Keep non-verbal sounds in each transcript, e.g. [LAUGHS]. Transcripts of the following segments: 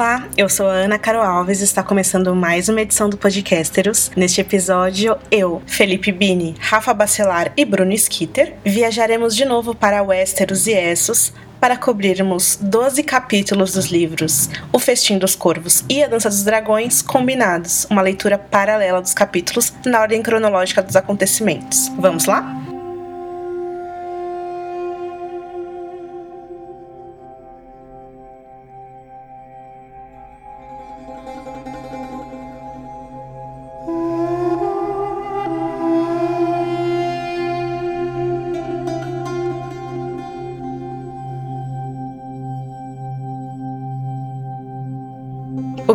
Olá, eu sou a Ana Caro Alves e está começando mais uma edição do Podcasteros. Neste episódio, eu, Felipe Bini, Rafa Bacelar e Bruno Skitter viajaremos de novo para Westeros e Essos para cobrirmos 12 capítulos dos livros O Festim dos Corvos e A Dança dos Dragões combinados, uma leitura paralela dos capítulos na ordem cronológica dos acontecimentos. Vamos lá?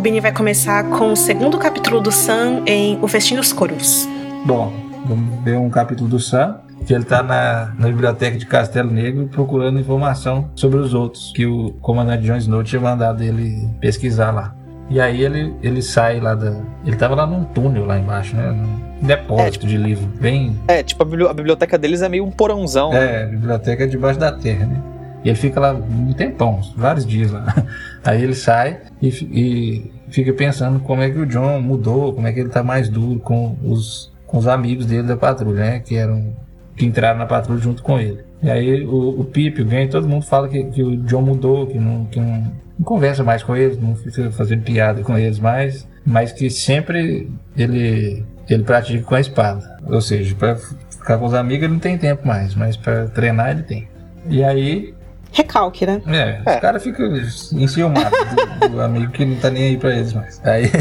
O Bini vai começar com o segundo capítulo do Sam em O Festim dos Corvos. Bom, vamos ver um capítulo do Sam, que ele está na, na, biblioteca de Castelo Negro procurando informação sobre os outros, que o comandante John Snow tinha mandado ele pesquisar lá. E aí ele, ele sai lá da. Ele tava lá num túnel lá embaixo, né? Num depósito é, tipo, de livro. Bem. É, tipo, a biblioteca deles é meio um porãozão. É, né? a biblioteca é debaixo da terra, né? E ele fica lá um tempão, vários dias lá. [LAUGHS] Aí ele sai e, e, fica pensando como é que o John mudou, como é que ele tá mais duro com os, com os amigos dele da patrulha, né? Que eram que entraram na patrulha junto com ele. E aí o, o Pip, o Gwen, todo mundo fala que, que o John mudou, que, não, que não, não conversa mais com eles, não fica fazendo piada com eles mais, mas que sempre ele, ele pratica com a espada. Ou seja, para ficar com os amigos ele não tem tempo mais, mas para treinar ele tem. E aí recalque, né? É, é. os caras ficam enciumados do, do, amigo que não tá nem aí pra eles mais. Aí...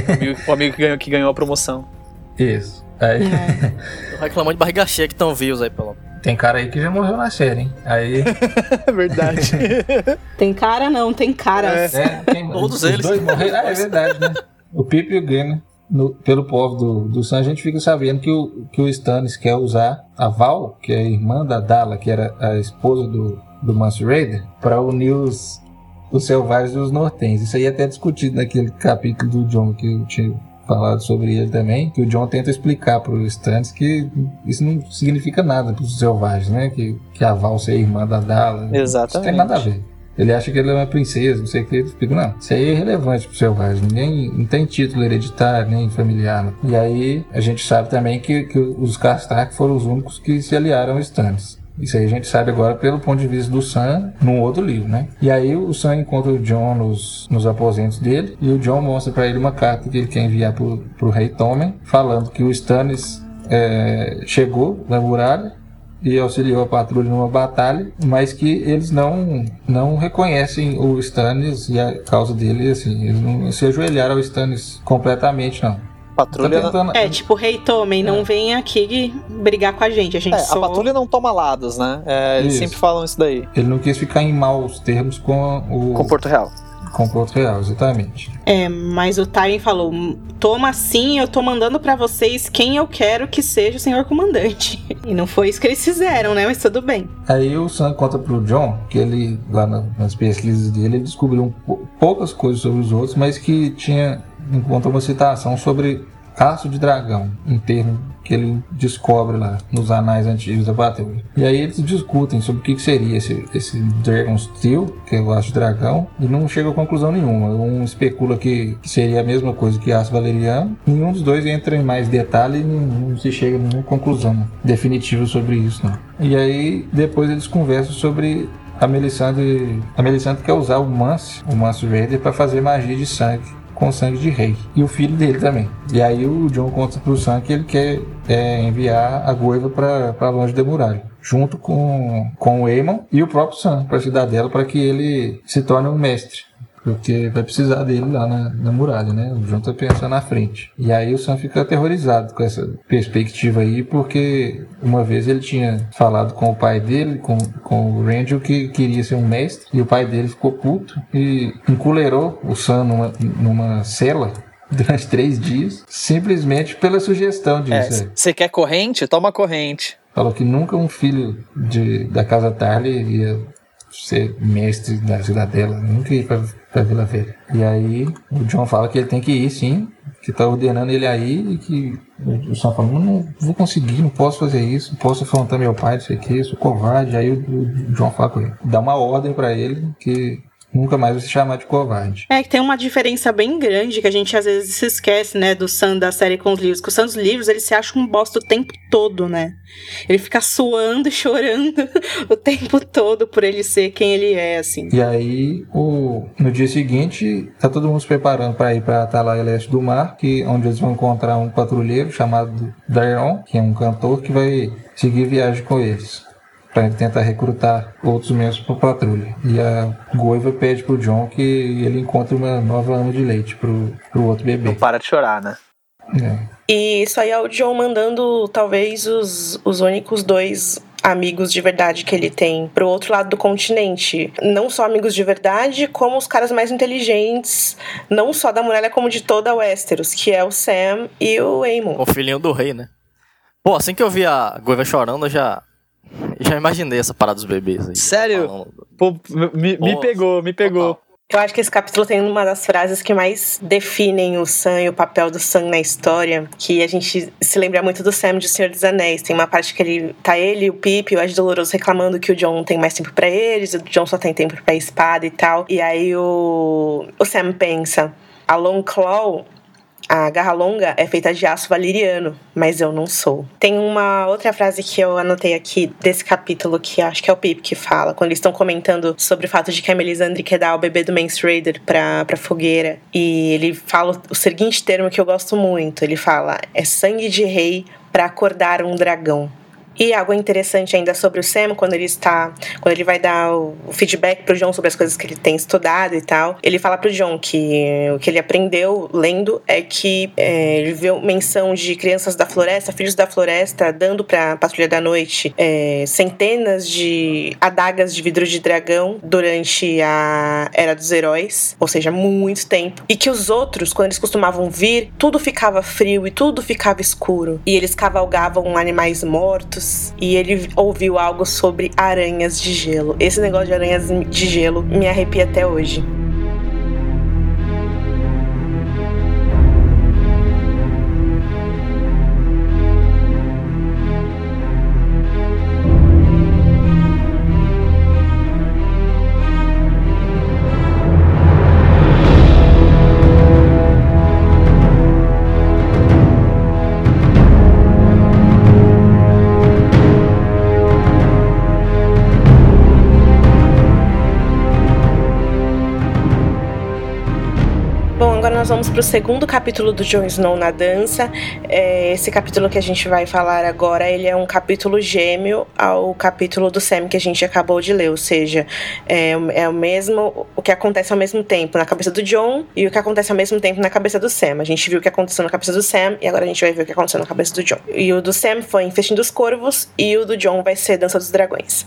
O amigo, que, ganhou, que ganhou a promoção. Isso. Aí... É. reclamando de barriga cheia que estão vivos aí, pelo Tem cara aí que já morreu na série, hein? Aí. [LAUGHS] verdade. [LAUGHS] tem cara não, tem caras. É, é tem, [LAUGHS] Todos eles. Dois morreram. Ah, é verdade, né? O Pipe e o Glenn, no, pelo povo do, do Sun, a gente fica sabendo que o, que o Stannis quer usar a Val, que é a irmã da Dala, que era a esposa do, do Master Raider para unir os, os selvagens e os nortens. Isso aí é até discutido naquele capítulo do John que eu tinha falado sobre ele também, que o John tenta explicar para os Stannis que isso não significa nada para os selvagens, né? Que, que a Val é irmã da Dala. Exatamente. Isso tem nada a ver. Ele acha que ele é uma princesa, não sei o que. Ele explica, não, isso aí é irrelevante pro selvagem. Ninguém não tem título hereditário, nem familiar. Né? E aí a gente sabe também que, que os Kastak foram os únicos que se aliaram aos Stannis. Isso aí a gente sabe agora pelo ponto de vista do Sam num outro livro, né? E aí o Sam encontra o John nos, nos aposentos dele e o John mostra para ele uma carta que ele quer enviar pro, pro rei Tommen, falando que o Stannis é, chegou na muralha e auxiliou a patrulha numa batalha, mas que eles não não reconhecem o Stannis e a causa dele, assim, eles não se ajoelharam ao Stannis completamente, não. Patrulha tá tentando... É, tipo, rei Tommen, não é. vem aqui brigar com a gente. A gente é, só... A patrulha não toma lados, né? É, eles sempre falam isso daí. Ele não quis ficar em maus termos com o. Com Porto Real. Com Porto Real, exatamente. É, mas o Tyrion falou: toma sim, eu tô mandando para vocês quem eu quero que seja o senhor comandante. [LAUGHS] E não foi isso que eles fizeram, né? Mas tudo bem. Aí o Sam conta pro John que ele, lá nas pesquisas dele, ele descobriu poucas coisas sobre os outros, mas que tinha encontra uma citação sobre Aço de Dragão, um termo que ele descobre lá nos anais antigos da patrulha. E aí eles discutem sobre o que seria esse, esse Dragon Steel, que é o aço de dragão, e não chega a conclusão nenhuma. Um especula que, seria a mesma coisa que aço valeriano. Nenhum dos dois entra em mais detalhe e não, se chega a nenhuma conclusão definitiva sobre isso. Não. E aí depois eles conversam sobre a Melisandre, a Melisandre quer usar o Mance, o Mance Raider, para fazer magia de sangue com sangue de rei. E o filho dele também. E aí o John conta pro Sam que ele quer é, enviar a Goiva para longe da muralha. Junto com, com o Aemon e o próprio Sam para a cidadela para que ele se torne um mestre porque vai precisar dele lá na, na muralha, né? O John tá pensando na frente. E aí o Sam fica aterrorizado com essa perspectiva aí, porque uma vez ele tinha falado com o pai dele, com, com o Randall, que queria ser um mestre, e o pai dele ficou puto e encolerou o Sam numa, numa cela [LAUGHS] durante três dias, simplesmente pela sugestão disso. Você é, quer corrente? Toma corrente. Falou que nunca um filho de, da casa Tarly ia ser mestre da cidadela, nunca ia pra, pra Vila Velha. E aí o John fala que ele tem que ir sim, que tá ordenando ele aí e que o Sam fala, não, vou conseguir, não posso fazer isso, não posso afrontar meu pai, não sei o que, sou covarde. Aí o, o John fala com ele, dá uma ordem para ele que nunca mais vai se chamar de covarde. É que tem uma diferença bem grande que a gente às vezes se esquece, né, do Sam da série com os livros. Que o Sam dos livros, ele se acha um bosta o tempo todo, né? Ele fica suando e chorando [LAUGHS] o tempo todo por ele ser quem ele é, assim. E aí, o, no dia seguinte, tá todo mundo se preparando para ir para Atalaia Leste do Mar, que, onde eles vão encontrar um patrulheiro chamado Dairon, que é um cantor que vai seguir viagem com eles para tentar recrutar outros membros para patrulha. E a Goiva pede pro John que ele encontre uma nova ama de leite pro, pro outro bebê. Não para de chorar, né? É. E isso aí é o John mandando talvez os, os únicos dois amigos de verdade que ele tem pro outro lado do continente. Não só amigos de verdade, como os caras mais inteligentes, não só da muralha, como de toda a Westeros, que é o Sam e o Aemon. O filhinho do rei, né? Pô, assim que eu vi a Goiva chorando, eu já já imaginei essa parada dos bebês aí. Sério? Pô, me, me pegou, me pegou. Eu acho que esse capítulo tem uma das frases que mais definem o Sam e o papel do Sam na história, que a gente se lembra muito do Sam de Senhor dos Anéis. Tem uma parte que ele tá ele, o Pip e o Ed Doloroso reclamando que o John tem mais tempo para eles, o John só tem tempo para espada e tal. E aí o, o Sam pensa, a Long Claw a garra longa é feita de aço valeriano, mas eu não sou. Tem uma outra frase que eu anotei aqui desse capítulo que acho que é o Pip que fala, quando eles estão comentando sobre o fato de que a Melisandre quer dar o bebê do Mance Raider pra, pra fogueira. E ele fala o seguinte termo que eu gosto muito: ele fala, é sangue de rei para acordar um dragão. E algo interessante ainda sobre o Sam, quando ele está. Quando ele vai dar o feedback pro John sobre as coisas que ele tem estudado e tal, ele fala pro John que o que ele aprendeu lendo é que é, ele viu menção de crianças da floresta, filhos da floresta, dando pra Patrulha da Noite é, centenas de adagas de vidro de dragão durante a Era dos Heróis, ou seja, muito tempo. E que os outros, quando eles costumavam vir, tudo ficava frio e tudo ficava escuro. E eles cavalgavam animais mortos e ele ouviu algo sobre aranhas de gelo. Esse negócio de aranhas de gelo me arrepia até hoje. Nós vamos para o segundo capítulo do Jon Snow na dança. É, esse capítulo que a gente vai falar agora, ele é um capítulo gêmeo ao capítulo do Sam que a gente acabou de ler, ou seja, é, é o mesmo, o que acontece ao mesmo tempo na cabeça do Jon e o que acontece ao mesmo tempo na cabeça do Sam. A gente viu o que aconteceu na cabeça do Sam e agora a gente vai ver o que aconteceu na cabeça do Jon. E o do Sam foi em dos Corvos e o do Jon vai ser Dança dos Dragões.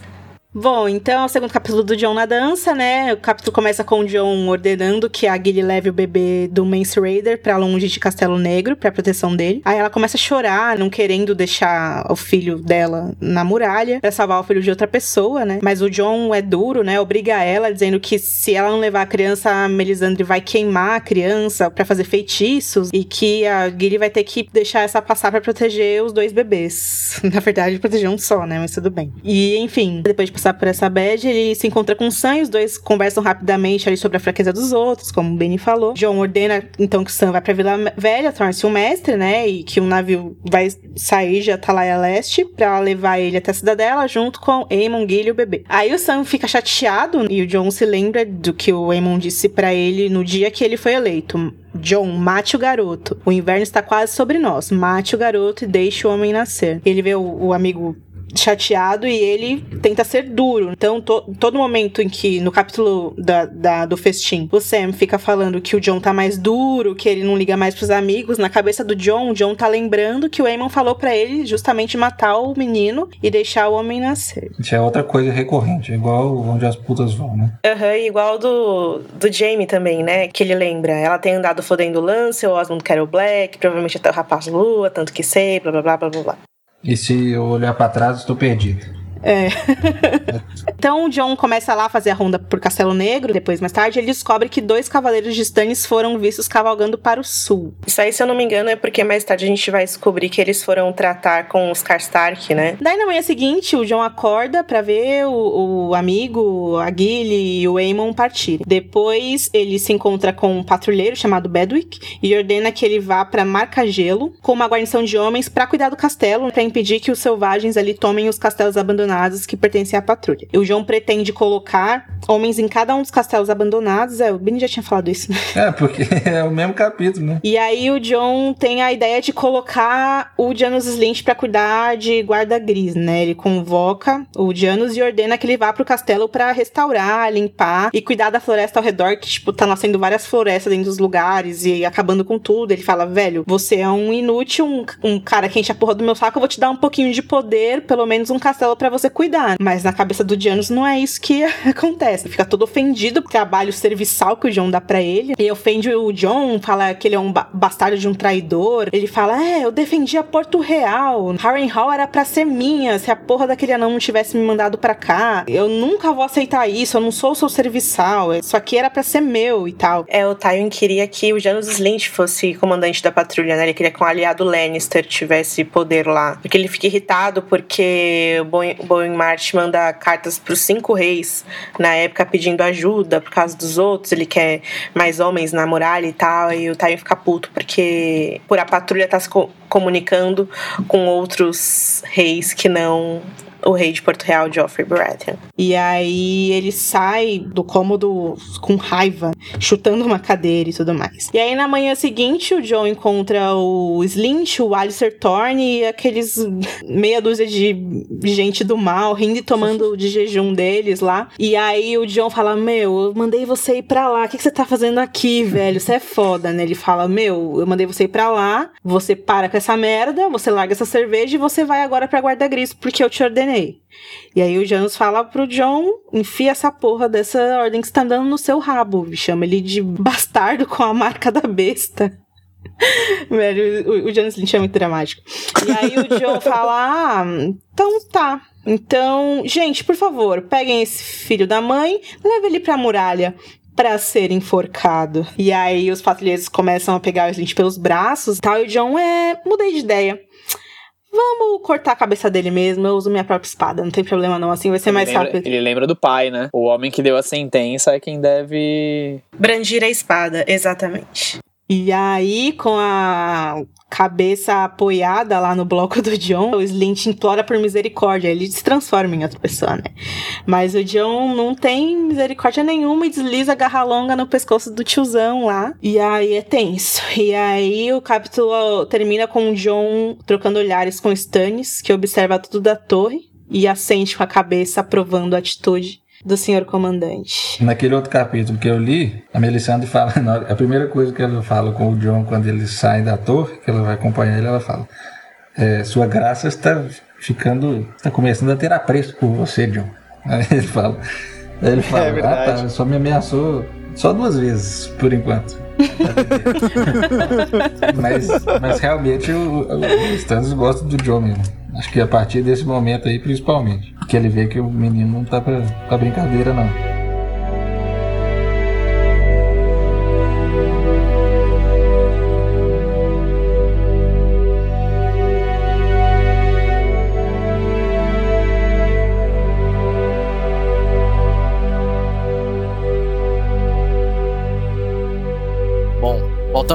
Bom, então é o segundo capítulo do John na dança, né? O capítulo começa com o John ordenando que a Gilly leve o bebê do Mance Raider pra longe de Castelo Negro, pra proteção dele. Aí ela começa a chorar, não querendo deixar o filho dela na muralha, pra salvar o filho de outra pessoa, né? Mas o John é duro, né? Obriga ela, dizendo que se ela não levar a criança, a Melisandre vai queimar a criança para fazer feitiços e que a Gilly vai ter que deixar essa passar para proteger os dois bebês. [LAUGHS] Na verdade, proteger um só, né? Mas tudo bem. E, enfim, depois de passar por essa bad, ele se encontra com o Sam e os dois conversam rapidamente ali sobre a fraqueza dos outros, como o Benny falou. John ordena então que Sam vai pra Vila Velha, torna-se um mestre, né? E que um navio vai sair de Atalaia Leste pra levar ele até a cidadela junto com Aemon, Gil e o bebê. Aí o Sam fica chateado e o John se lembra do que o Aemon disse para ele no dia que ele foi eleito. John, mate o garoto. O inverno está quase sobre nós. Mate o garoto e deixe o homem nascer. Ele vê o, o amigo chateado e ele tenta ser duro. Então, to, todo momento em que, no capítulo da, da, do festim, o Sam fica falando que o John tá mais duro, que ele não liga mais pros amigos, na cabeça do John, o John tá lembrando que o Eamon falou para ele justamente matar o menino e deixar o homem nascer. Isso é outra coisa recorrente, igual onde as putas vão, né? Aham, uhum, igual do, do Jamie também, né? Que ele lembra. Ela tem andado fodendo o Lance, o Osmond Carol Black, provavelmente até o Rapaz Lua, tanto que sei, blá blá blá blá blá. E se eu olhar para trás, estou perdido. É. [LAUGHS] então o John começa lá a fazer a ronda por Castelo Negro. Depois, mais tarde, ele descobre que dois cavaleiros de Stannis foram vistos cavalgando para o sul. Isso aí, se eu não me engano, é porque mais tarde a gente vai descobrir que eles foram tratar com os Karstark, né? Daí na manhã seguinte, o John acorda para ver o, o, amigo, a Gilly e o Aemon partirem. Depois ele se encontra com um patrulheiro chamado Bedwick e ordena que ele vá para Marca Gelo com uma guarnição de homens para cuidar do castelo, para impedir que os selvagens ali tomem os castelos abandonados que pertencem à patrulha. E o John pretende colocar homens em cada um dos castelos abandonados. É, o Benny já tinha falado isso, né? É, porque [LAUGHS] é o mesmo capítulo, né? E aí o John tem a ideia de colocar o Janus Slint para cuidar de guarda gris, né? Ele convoca o Janus e ordena que ele vá pro castelo para restaurar, limpar e cuidar da floresta ao redor, que, tipo, tá nascendo várias florestas dentro dos lugares e acabando com tudo. Ele fala, velho, você é um inútil, um, um cara que enche a porra do meu saco, eu vou te dar um pouquinho de poder, pelo menos um castelo para você cuidar. Mas na cabeça do Janus não é isso que [LAUGHS] acontece. Ele fica todo ofendido pelo trabalho serviçal que o John dá para ele. E ofende o John, fala que ele é um bastardo de um traidor. Ele fala: É, eu defendia Porto Real. Harren Hall era pra ser minha. Se a porra daquele anão não tivesse me mandado para cá, eu nunca vou aceitar isso. Eu não sou seu serviçal. Isso aqui era para ser meu e tal. É, o Tywin queria que o Janus Slint fosse comandante da patrulha, né? Ele queria que um aliado Lannister tivesse poder lá. Porque ele fica irritado porque o Bowen March manda cartas pros cinco reis na época pedindo ajuda por causa dos outros. Ele quer mais homens na muralha e tal. E o Tywin fica puto porque por a patrulha tá se co comunicando com outros reis que não o rei de Porto Real, Geoffrey Baratheon. E aí ele sai do cômodo com raiva, chutando uma cadeira e tudo mais. E aí na manhã seguinte, o John encontra o Slint, o Alistair Thorne e aqueles meia dúzia de gente do mal, rindo e tomando [LAUGHS] de jejum deles lá. E aí o John fala: Meu, eu mandei você ir pra lá, o que, que você tá fazendo aqui, velho? Você é foda, né? Ele fala: Meu, eu mandei você ir pra lá, você para com essa merda, você larga essa cerveja e você vai agora pra Guarda Gris, porque eu te ordenei e aí o Janus fala pro John, enfia essa porra dessa ordem que está dando no seu rabo. Chama ele de [LAUGHS] bastardo com a marca da besta. [LAUGHS] Velho, o, o Janus Lynch é muito dramático. E aí o John fala, ah, então tá. Então, gente, por favor, peguem esse filho da mãe, leve ele pra muralha para ser enforcado. E aí os patrulheiros começam a pegar o Slint pelos braços tal. E o John é. Mudei de ideia. Vamos cortar a cabeça dele mesmo, eu uso minha própria espada, não tem problema não, assim vai ser ele mais lembra, rápido. Ele lembra do pai, né? O homem que deu a sentença é quem deve. Brandir a espada, exatamente. E aí, com a cabeça apoiada lá no bloco do John, o Slint implora por misericórdia. Ele se transforma em outra pessoa, né? Mas o John não tem misericórdia nenhuma e desliza a garra longa no pescoço do tiozão lá. E aí é tenso. E aí o capítulo termina com o John trocando olhares com Stannis, que observa tudo da torre e assente com a cabeça aprovando a atitude do senhor comandante. Naquele outro capítulo que eu li, a Melisandre fala, [LAUGHS] a primeira coisa que ela fala com o John quando ele sai da torre, que ela vai acompanhar ele, ela fala: é, Sua graça está ficando, está começando a ter apreço por você, John. [LAUGHS] Aí ele fala, aí ele fala, é ah, tá, só me ameaçou só duas vezes, por enquanto. [LAUGHS] mas, mas realmente o, o, o Stannis gosta do John mesmo. Acho que a partir desse momento aí, principalmente. Que ele vê que o menino não tá pra, pra brincadeira, não.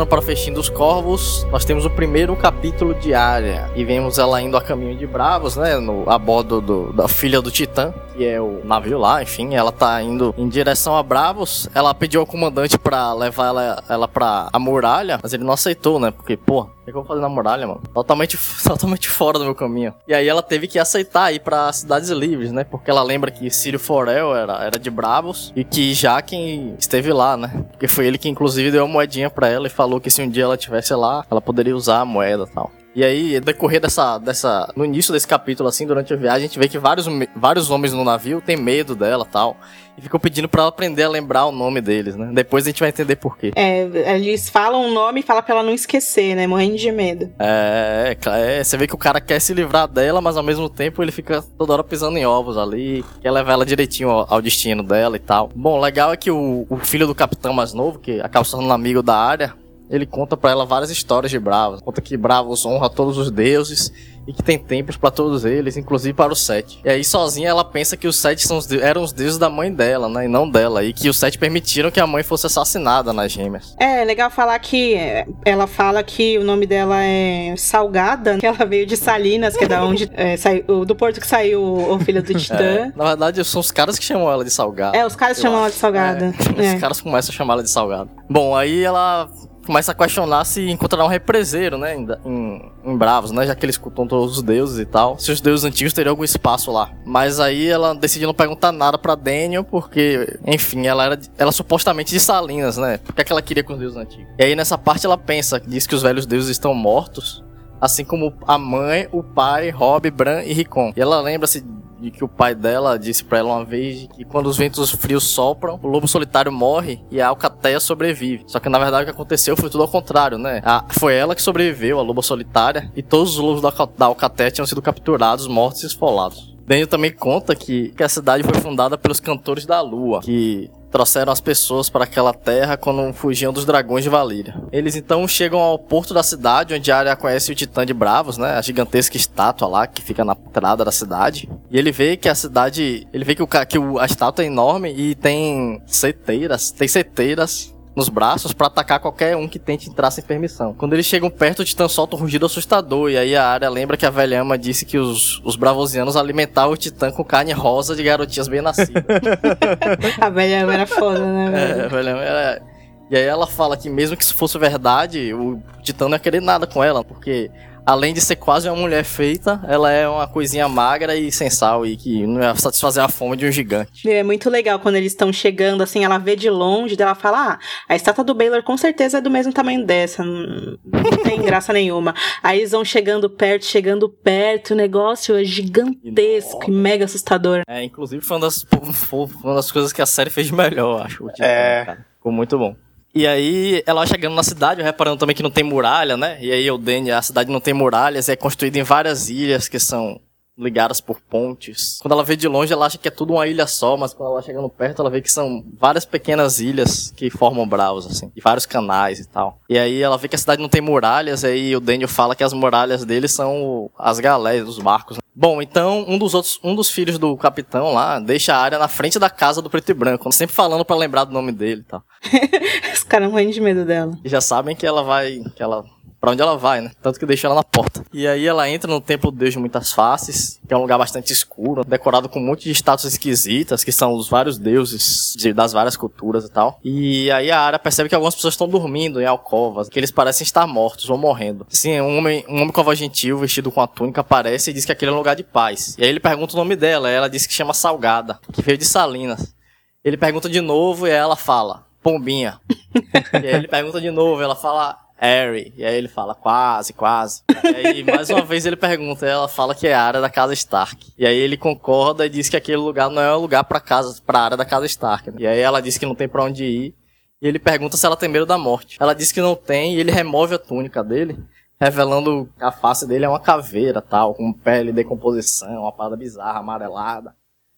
Voltando para o Festim dos Corvos, nós temos o primeiro capítulo de Arya. E vemos ela indo a caminho de Bravos, né? No, a bordo do, da filha do Titã, que é o navio lá, enfim. Ela tá indo em direção a Bravos. Ela pediu ao comandante para levar ela, ela pra a muralha, mas ele não aceitou, né? Porque, pô, o que eu vou fazer na muralha, mano? Totalmente, [LAUGHS] totalmente fora do meu caminho. E aí ela teve que aceitar ir para cidades livres, né? Porque ela lembra que Círio Forel era, era de Bravos e que Jaquen esteve lá, né? Porque foi ele que inclusive deu a moedinha para ela e falou que se um dia ela estivesse lá, ela poderia usar a moeda e tal. E aí, decorrer dessa, dessa. No início desse capítulo, assim, durante a viagem, a gente vê que vários, vários homens no navio têm medo dela tal. E ficam pedindo para ela aprender a lembrar o nome deles, né? Depois a gente vai entender por quê. É, eles falam o nome e falam pra ela não esquecer, né? Morrendo de medo. É, é, é, você vê que o cara quer se livrar dela, mas ao mesmo tempo ele fica toda hora pisando em ovos ali, quer levar ela direitinho ao, ao destino dela e tal. Bom, legal é que o, o filho do capitão mais novo, que acaba sendo um amigo da área, ele conta para ela várias histórias de Bravos. Conta que Bravos honra todos os deuses e que tem templos para todos eles, inclusive para o Sete. E aí sozinha ela pensa que os Sete são os eram os deuses da mãe dela, né, e não dela, e que os Sete permitiram que a mãe fosse assassinada nas gêmeas. É, legal falar que ela fala que o nome dela é Salgada, que ela veio de Salinas, que é da onde é, saiu, do porto que saiu o filho do [LAUGHS] Titã. É, na verdade, são os caras que chamam ela de Salgada. É, os caras chamam ela de Salgada. É, os caras começam a chamar ela de Salgada. Bom, aí ela começa a questionar se encontrará um represeiro, né, em, em, Bravos, né, já que eles cultuam todos os deuses e tal, se os deuses antigos teriam algum espaço lá. Mas aí ela decidiu não perguntar nada para Daniel, porque, enfim, ela era ela supostamente de Salinas, né, o que, é que ela queria com os deuses antigos. E aí nessa parte ela pensa, diz que os velhos deuses estão mortos, assim como a mãe, o pai, Rob, Bran e Ricon. E ela lembra-se de que o pai dela disse para ela uma vez que quando os ventos frios sopram, o lobo solitário morre e a alcateia sobrevive. Só que na verdade o que aconteceu foi tudo ao contrário, né? A, foi ela que sobreviveu, a loba solitária, e todos os lobos da, da alcateia tinham sido capturados, mortos e esfolados. Daniel também conta que, que a cidade foi fundada pelos cantores da lua, que trouxeram as pessoas para aquela terra quando fugiam dos dragões de Valíria. Eles então chegam ao porto da cidade, onde a área conhece o Titã de Bravos, né? A gigantesca estátua lá que fica na entrada da cidade. E ele vê que a cidade, ele vê que, o, que a estátua é enorme e tem seteiras, tem seteiras nos braços para atacar qualquer um que tente entrar sem permissão. Quando eles chegam perto, o Titã solta um rugido assustador, e aí a área lembra que a velhama disse que os, os bravosianos alimentavam o Titã com carne rosa de garotinhas bem nascidas. [LAUGHS] a velhama era foda, né? É, a velhama era... E aí ela fala que mesmo que isso fosse verdade, o Titã não ia querer nada com ela, porque além de ser quase uma mulher feita, ela é uma coisinha magra e sem sal e que não ia satisfazer a fome de um gigante. É muito legal quando eles estão chegando, assim, ela vê de longe, ela fala: Ah, a estátua do Baylor com certeza é do mesmo tamanho dessa, não, tem graça [LAUGHS] nenhuma. Aí eles vão chegando perto, chegando perto, o negócio é gigantesco e mega assustador. É, inclusive foi uma das, foi uma das coisas que a série fez de melhor, acho. é. Cara. Ficou muito bom. E aí, ela chegando na cidade, reparando também que não tem muralha, né? E aí, o Dene, a cidade não tem muralhas, é construída em várias ilhas que são ligadas por pontes. Quando ela vê de longe, ela acha que é tudo uma ilha só, mas quando ela chegando perto, ela vê que são várias pequenas ilhas que formam Bravos, assim, e vários canais e tal. E aí ela vê que a cidade não tem muralhas, aí o Daniel fala que as muralhas dele são as galés dos barcos. Né? Bom, então um dos outros, um dos filhos do capitão lá deixa a área na frente da casa do preto e branco, sempre falando para lembrar do nome dele e tal. [LAUGHS] Os caras morrendo de medo dela. E já sabem que ela vai, que ela para onde ela vai, né? Tanto que deixa ela na porta. E aí ela entra no Templo do Deus de Muitas Faces, que é um lugar bastante escuro, decorado com um monte de estátuas esquisitas, que são os vários deuses de, das várias culturas e tal. E aí a Ara percebe que algumas pessoas estão dormindo em alcovas, que eles parecem estar mortos ou morrendo. Sim, um homem, um homem com a voz gentil, vestido com a túnica, aparece e diz que aquele é um lugar de paz. E aí ele pergunta o nome dela, ela diz que chama Salgada, que veio de Salinas. Ele pergunta de novo e ela fala, Pombinha. [LAUGHS] e aí ele pergunta de novo, ela fala, Harry. E aí ele fala, quase, quase. E aí, mais uma vez, ele pergunta, ela fala que é a área da casa Stark. E aí ele concorda e diz que aquele lugar não é o lugar pra casa, pra área da casa Stark. Né? E aí ela diz que não tem pra onde ir. E ele pergunta se ela tem medo da morte. Ela diz que não tem e ele remove a túnica dele, revelando que a face dele é uma caveira, tal, com pele de decomposição, uma parada bizarra, amarelada,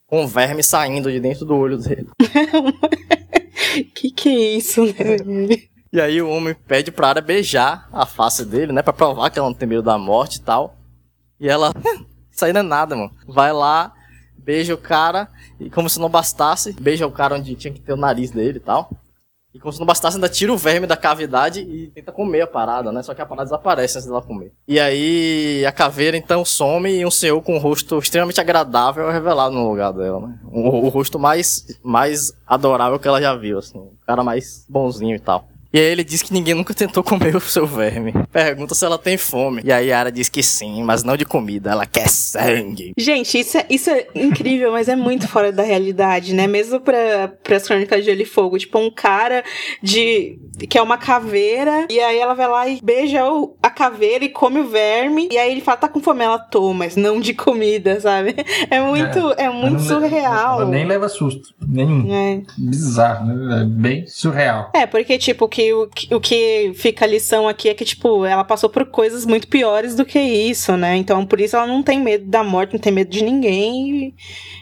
com verme saindo de dentro do olho dele. [LAUGHS] que que é isso, né? [LAUGHS] E aí o homem pede pra Arya beijar a face dele, né? Pra provar que ela não tem medo da morte e tal. E ela, [LAUGHS] isso aí não é nada, mano. Vai lá, beija o cara, e como se não bastasse, beija o cara onde tinha que ter o nariz dele e tal. E como se não bastasse, ainda tira o verme da cavidade e tenta comer a parada, né? Só que a parada desaparece antes dela comer. E aí a caveira então some e um senhor com um rosto extremamente agradável é revelado no lugar dela, né? O, o rosto mais, mais adorável que ela já viu, assim. O cara mais bonzinho e tal. E aí ele diz que ninguém nunca tentou comer [LAUGHS] o seu verme. Pergunta se ela tem fome. E aí a Arya diz que sim, mas não de comida, ela quer sangue. Gente, isso é, isso é incrível, mas é muito fora da realidade, né? Mesmo pra, pras crônicas de Gelo e Fogo. Tipo, um cara de. que é uma caveira, e aí ela vai lá e beija o, a caveira e come o verme. E aí ele fala, tá com fome, ela toma, mas não de comida, [LAUGHS] sabe? É muito, é, é muito surreal. Nem leva susto. Nenhum. É. Bizarro, né? É bem surreal. É, porque, tipo, que, que- o que fica a lição aqui é que, tipo, ela passou por coisas muito piores do que isso, né? Então, por isso ela não tem medo da morte, não tem medo de ninguém.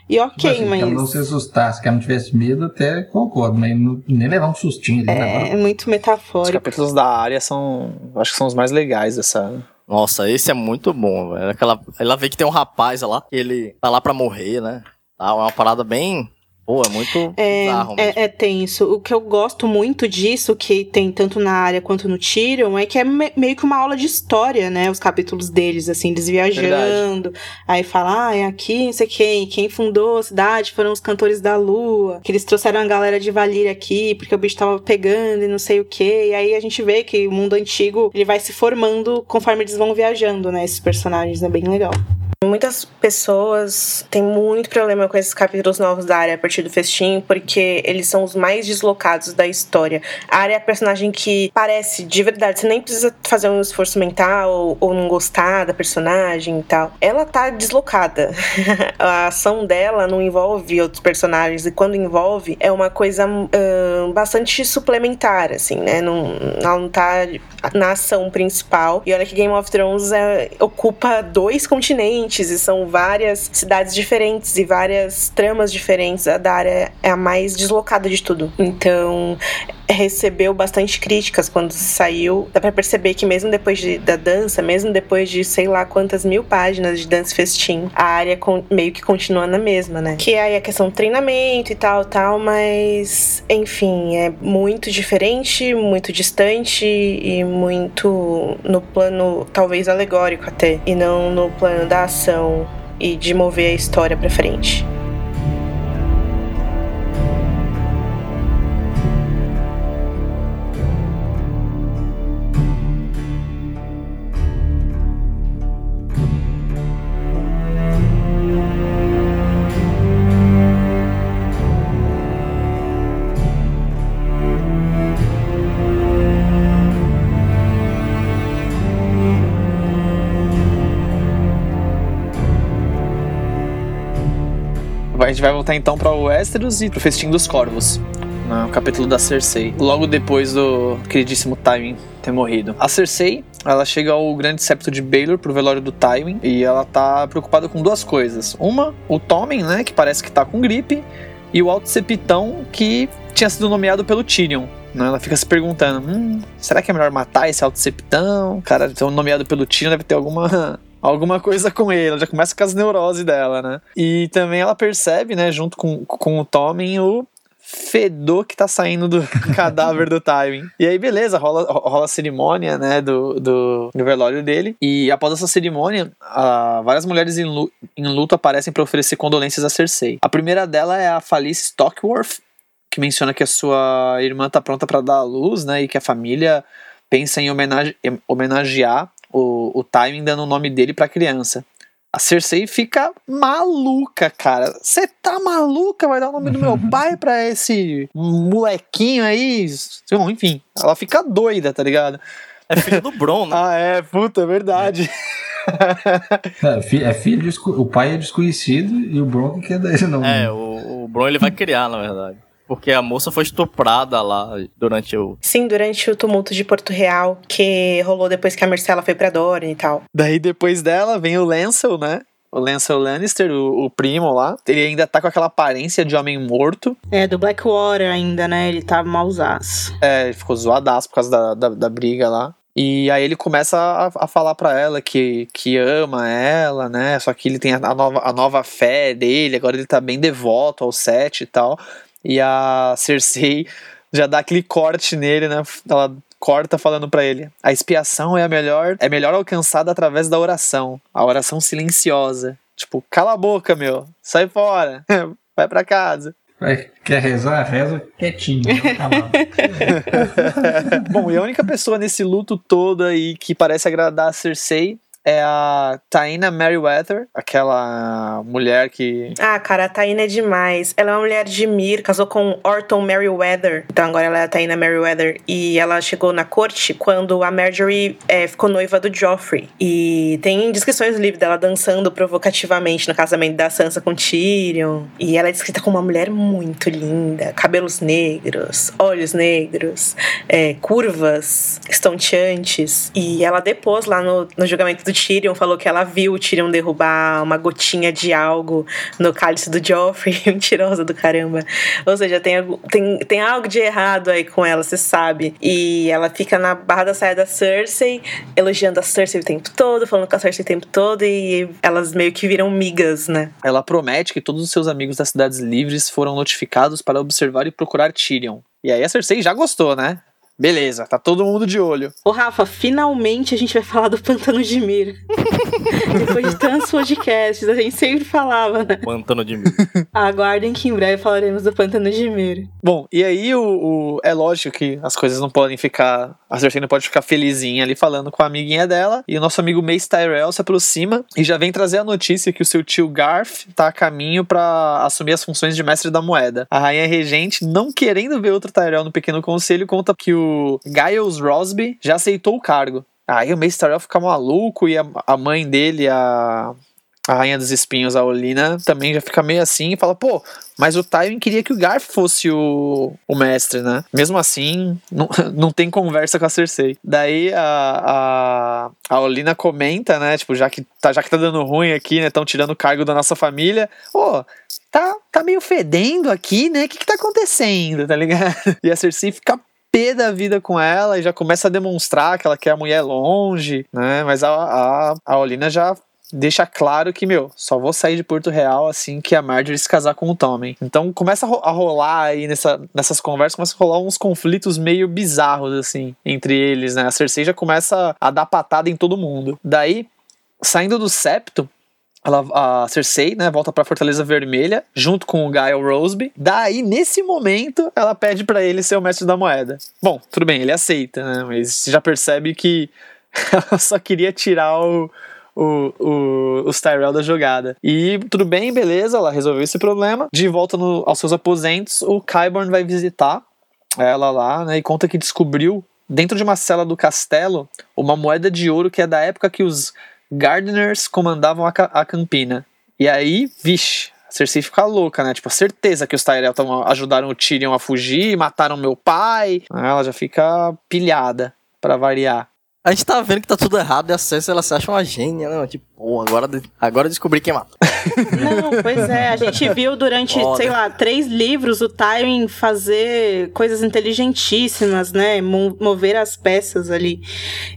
E, e ok, Tipo assim, mas. Que ela não se assustasse, que ela não tivesse medo, até concordo, mas não- nem levar um sustinho ali, né? É muito Os metafórico. capítulos da área são. Acho que são os mais legais dessa. Nossa, esse é muito bom, velho. Aquela, ela vê que tem um rapaz lá, ele tá lá pra morrer, né? Tá, é uma parada bem. Pô, é muito É, bizarro mesmo. é, é tenso. O que eu gosto muito disso, que tem tanto na área quanto no Tyrion, é que é me- meio que uma aula de história, né? Os capítulos deles, assim, eles viajando. Aí fala, ah, é aqui, não sei quem, quem fundou a cidade foram os cantores da lua, que eles trouxeram a galera de Valíria aqui, porque o bicho tava pegando e não sei o quê. E aí a gente vê que o mundo antigo, ele vai se formando conforme eles vão viajando, né? Esses personagens, é bem legal. Muitas pessoas têm muito problema com esses capítulos novos da área a partir do festim, porque eles são os mais deslocados da história. A área é a personagem que parece, de verdade, você nem precisa fazer um esforço mental ou, ou não gostar da personagem e tal. Ela tá deslocada. [LAUGHS] a ação dela não envolve outros personagens, e quando envolve, é uma coisa ahn, bastante suplementar, assim, né? Não, ela não tá na ação principal. E olha que Game of Thrones é, ocupa dois continentes e são várias cidades diferentes e várias tramas diferentes. A Daria é a mais deslocada de tudo. Então, recebeu bastante críticas quando saiu. Dá pra perceber que mesmo depois de- da dança, mesmo depois de sei lá quantas mil páginas de dança festim, a área con- meio que continua na mesma, né? Que aí a questão do treinamento e tal, tal, mas enfim, é muito diferente, muito distante e muito no plano talvez alegórico até, e não no plano da ação e de mover a história pra frente. Gente vai voltar então pra Westeros e pro Festim dos Corvos. No capítulo da Cersei. Logo depois do queridíssimo Tywin ter morrido. A Cersei, ela chega ao grande septo de Baelor pro velório do Tywin. E ela tá preocupada com duas coisas. Uma, o Tommen, né? Que parece que tá com gripe. E o Alto Sepitão, que tinha sido nomeado pelo Tyrion. Né? Ela fica se perguntando: hum, será que é melhor matar esse Alto Sepitão? O cara então, nomeado pelo Tyrion deve ter alguma alguma coisa com ele. Ela já começa com as neuroses dela, né? E também ela percebe, né, junto com, com o Tommen, o fedor que tá saindo do [LAUGHS] cadáver do Tywin. E aí, beleza, rola, rola a cerimônia, né, do, do, do velório dele. E após essa cerimônia, ah, várias mulheres em, lu- em luto aparecem para oferecer condolências a Cersei. A primeira dela é a Falice Stockworth, que menciona que a sua irmã tá pronta para dar à luz, né, e que a família pensa em homenage- homenagear o, o Tywin dando o nome dele pra criança. A Cersei fica maluca, cara. Você tá maluca? Vai dar o nome do meu [LAUGHS] pai pra esse molequinho aí? Bom, enfim, ela fica doida, tá ligado? É filho do Bron, né? [LAUGHS] Ah, é, puta, é verdade. É, fi- é filho, desco- o pai é desconhecido e o Bronco que é dele, não. É, o, o Bron ele vai criar, na verdade. Porque a moça foi estuprada lá durante o. Sim, durante o tumulto de Porto Real, que rolou depois que a Marcela foi pra Dorne e tal. Daí depois dela vem o Lancel, né? O Lancel Lannister, o, o primo lá. Ele ainda tá com aquela aparência de homem morto. É, do Blackwater ainda, né? Ele tá mausaço. É, ele ficou zoadaço por causa da, da, da briga lá. E aí ele começa a, a falar pra ela que, que ama ela, né? Só que ele tem a, a nova, a nova fé dele, agora ele tá bem devoto ao Sete e tal. E a Cersei [LAUGHS] já dá aquele corte nele, né? Ela corta falando pra ele: "A expiação é a melhor, é melhor alcançada através da oração, a oração silenciosa. Tipo, cala a boca, meu. Sai fora. [LAUGHS] Vai pra casa." Quer rezar? Reza quietinho. [LAUGHS] Bom, e a única pessoa nesse luto todo aí que parece agradar a Cersei é a Taina Merriweather, aquela mulher que. Ah, cara, a Taina é demais. Ela é uma mulher de Mir, casou com Orton Merriweather. Então agora ela é a Taina Merriweather. E ela chegou na corte quando a Marjorie é, ficou noiva do Joffrey. E tem descrições do livro dela dançando provocativamente no casamento da Sansa com Tyrion. E ela é descrita como uma mulher muito linda, cabelos negros, olhos negros, é, curvas estonteantes. E ela depois, lá no, no julgamento do do Tyrion falou que ela viu o Tyrion derrubar uma gotinha de algo no cálice do Joffrey, [LAUGHS] mentirosa do caramba. Ou seja, tem, tem, tem algo de errado aí com ela, você sabe. E ela fica na barra da saia da Cersei, elogiando a Cersei o tempo todo, falando com a Cersei o tempo todo, e elas meio que viram migas, né? Ela promete que todos os seus amigos das Cidades Livres foram notificados para observar e procurar Tyrion. E aí a Cersei já gostou, né? Beleza, tá todo mundo de olho. Ô, Rafa, finalmente a gente vai falar do Pantano de Mir. [LAUGHS] Depois de tantos podcasts, a gente sempre falava, né? Pantano de Mir. Aguardem que em breve falaremos do Pantano de Mir. Bom, e aí o, o, é lógico que as coisas não podem ficar. A Cersei não pode ficar felizinha ali falando com a amiguinha dela. E o nosso amigo Mace Tyrell se aproxima e já vem trazer a notícia que o seu tio Garth tá a caminho para assumir as funções de mestre da moeda. A rainha regente, não querendo ver outro Tyrell no pequeno conselho, conta que o Giles Rosby já aceitou o cargo. Aí o Mace fica maluco e a, a mãe dele, a, a Rainha dos Espinhos, a Olina, também já fica meio assim e fala, pô, mas o Tywin queria que o Garth fosse o, o mestre, né? Mesmo assim, não, [LAUGHS] não tem conversa com a Cersei. Daí a, a, a Olina comenta, né? Tipo, já que, tá, já que tá dando ruim aqui, né? Estão tirando o cargo da nossa família. Ô, tá, tá meio fedendo aqui, né? O que que tá acontecendo, [LAUGHS] tá ligado? E a Cersei fica pé da vida com ela e já começa a demonstrar que ela quer a mulher longe, né? Mas a, a, a Olina já deixa claro que, meu, só vou sair de Porto Real assim que a Marjorie se casar com o Tommen. Então começa a rolar aí nessa, nessas conversas, começa a rolar uns conflitos meio bizarros, assim, entre eles, né? A Cersei já começa a dar patada em todo mundo. Daí, saindo do septo, ela, a Cersei, né, volta pra Fortaleza Vermelha, junto com o Gael Roseby. Daí, nesse momento, ela pede para ele ser o mestre da moeda. Bom, tudo bem, ele aceita, né, mas você já percebe que [LAUGHS] ela só queria tirar o, o, o, os Tyrell da jogada. E tudo bem, beleza, ela resolveu esse problema. De volta no, aos seus aposentos, o Kyborn vai visitar ela lá, né, e conta que descobriu dentro de uma cela do castelo uma moeda de ouro que é da época que os Gardeners comandavam a, a Campina. E aí, vixe, a Cersei fica louca, né? Tipo, certeza que os Tyrell tavam, ajudaram o Tyrion a fugir, mataram meu pai. Ela já fica pilhada, para variar. A gente tá vendo que tá tudo errado e a Cersei, ela se acha uma gênia, né? Tipo, pô, agora, agora descobri quem matou. [LAUGHS] Não, pois é. A gente viu durante, Foda. sei lá, três livros o Tywin fazer coisas inteligentíssimas, né? Mover as peças ali.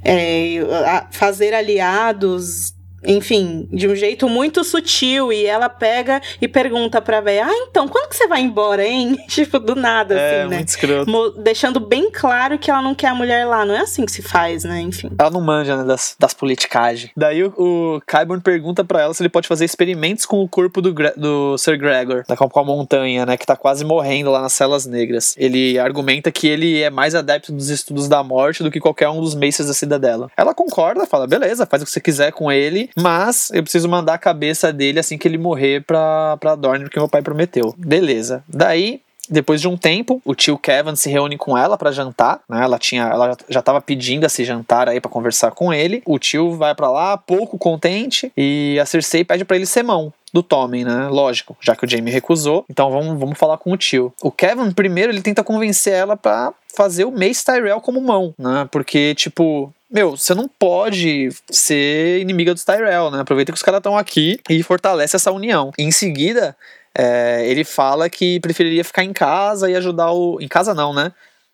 É, fazer aliados enfim, de um jeito muito sutil. E ela pega e pergunta pra véia: Ah, então, quando que você vai embora, hein? [LAUGHS] tipo, do nada, é, assim, né? Muito escroto. Mo deixando bem claro que ela não quer a mulher lá. Não é assim que se faz, né? Enfim. Ela não manja, né, das, das politicagens. Daí o, o Kyburn pergunta pra ela se ele pode fazer experimentos com o corpo do, do Sir Gregor, da, com a montanha, né? Que tá quase morrendo lá nas celas negras. Ele argumenta que ele é mais adepto dos estudos da morte do que qualquer um dos maces da cidadela. Ela concorda, fala: beleza, faz o que você quiser com ele, mas eu preciso mandar a cabeça dele assim que ele morrer pra, pra Dorne, porque meu pai prometeu. Beleza. Daí, depois de um tempo, o tio Kevin se reúne com ela para jantar, né? Ela tinha, ela já estava pedindo esse jantar aí para conversar com ele. O tio vai para lá, pouco contente, e a Cersei pede para ele ser mão do Tommen, né? Lógico, já que o Jamie recusou, então vamos, vamos falar com o tio. O Kevin, primeiro, ele tenta convencer ela para fazer o Mace Tyrell como mão, né? Porque, tipo, meu, você não pode ser inimiga dos Tyrell, né? Aproveita que os caras estão aqui e fortalece essa união. Em seguida, é, ele fala que preferiria ficar em casa e ajudar o. Em casa não, né?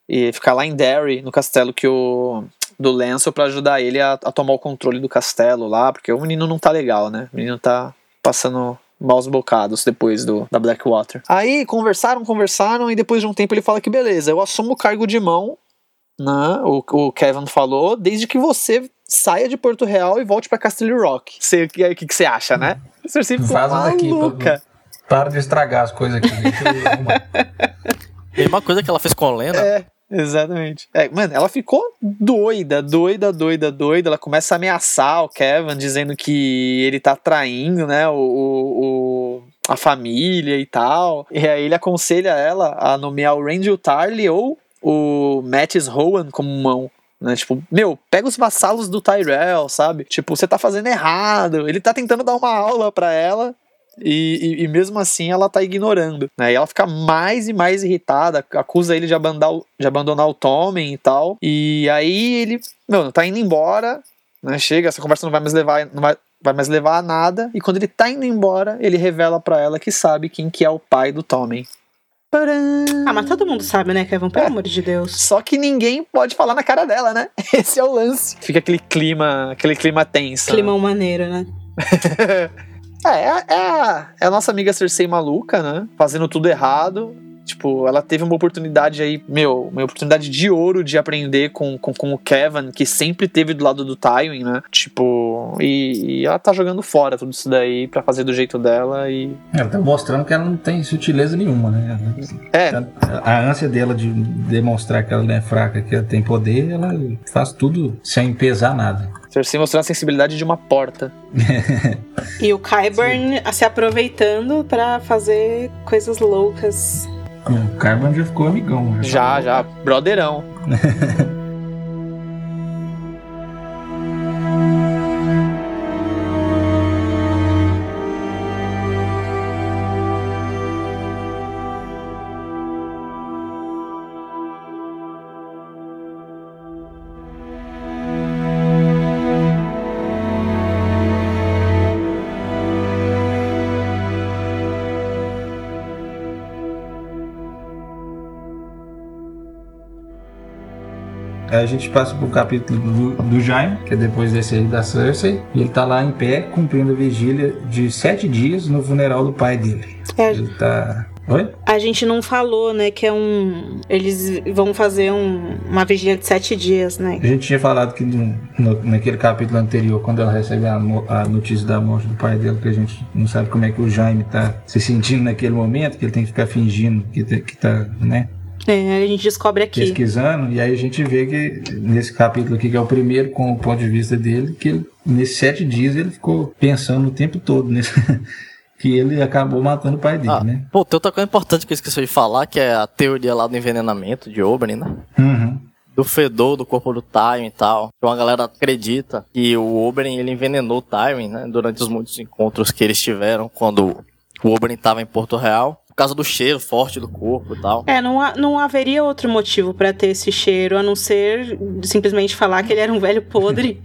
E ficar lá em Derry, no castelo que o. Do Lancel para ajudar ele a, a, tomar o controle do castelo lá, porque o menino não tá legal, né? O menino tá passando maus bocados depois do da Blackwater. Aí conversaram, conversaram e depois de um tempo ele fala que beleza, eu assumo o cargo de mão né, o, o Kevin falou, desde que você saia de Porto Real e volte para Castle Rock. O que, que, que você acha, né? Você ficou maluca. Para de estragar as coisas aqui. Mesma [LAUGHS] coisa que ela fez com a Lena. É. Exatamente. É, mano, ela ficou doida, doida, doida, doida. Ela começa a ameaçar o Kevin, dizendo que ele tá traindo, né, o, o, a família e tal. E aí ele aconselha ela a nomear o Randall Tarly ou o Mattis Rowan como mão. Né? Tipo, meu, pega os vassalos do Tyrell, sabe? Tipo, você tá fazendo errado. Ele tá tentando dar uma aula pra ela e, e, e, mesmo assim ela tá ignorando. Né? E ela fica mais e mais irritada, acusa ele de abandonar, de abandonar o Tommen e tal. E aí ele, meu, tá indo embora, né? Chega, essa conversa não vai mais levar. Não vai, vai mais levar a nada. E quando ele tá indo embora, ele revela para ela que sabe quem que é o pai do Tommen. Ah, mas todo mundo sabe, né, Kevin? Pelo é. amor de Deus. Só que ninguém pode falar na cara dela, né? [LAUGHS] Esse é o lance. Fica aquele clima, aquele clima tenso. Né? maneiro, né? [LAUGHS] É, é, é, a, é a nossa amiga Cersei maluca, né? Fazendo tudo errado. Tipo, ela teve uma oportunidade aí, meu, uma oportunidade de ouro de aprender com, com, com o Kevin, que sempre teve do lado do Tywin, né? Tipo, e, e ela tá jogando fora tudo isso daí para fazer do jeito dela e. Ela tá mostrando que ela não tem sutileza nenhuma, né? É. A, a ânsia dela de demonstrar que ela não é fraca, que ela tem poder, ela faz tudo sem pesar nada. Cersei mostrando a sensibilidade de uma porta. [LAUGHS] e o Kyburn se aproveitando para fazer coisas loucas. O Kyburn já ficou amigão. Já, já, já broderão. [LAUGHS] a gente passa pro capítulo do, do Jaime, que é depois desse aí da Cersei, e ele tá lá em pé, cumprindo a vigília de sete dias no funeral do pai dele. É. Ele tá. Oi? A gente não falou, né, que é um. Eles vão fazer um, uma vigília de sete dias, né? A gente tinha falado que no, no, naquele capítulo anterior, quando ela recebe a, a, notícia da morte do pai dele, que a gente não sabe como é que o Jaime tá se sentindo naquele momento, que ele tem que ficar fingindo que, que tá, né? É, a gente descobre aqui. Pesquisando, e aí a gente vê que nesse capítulo aqui, que é o primeiro com o ponto de vista dele, que ele, nesses sete dias ele ficou pensando o tempo todo nesse. [LAUGHS] que ele acabou matando o pai dele, ah, né? Pô, tem outra coisa importante que eu esqueci de falar, que é a teoria lá do envenenamento de Oberyn, né? Uhum. Do fedor do corpo do Tywin e tal. Então a galera acredita que o Oberyn ele envenenou o Tywin, né? Durante os muitos encontros que eles tiveram quando o Oberyn estava em Porto Real causa do cheiro forte do corpo e tal. É, não, não haveria outro motivo para ter esse cheiro a não ser simplesmente falar que ele era um velho podre.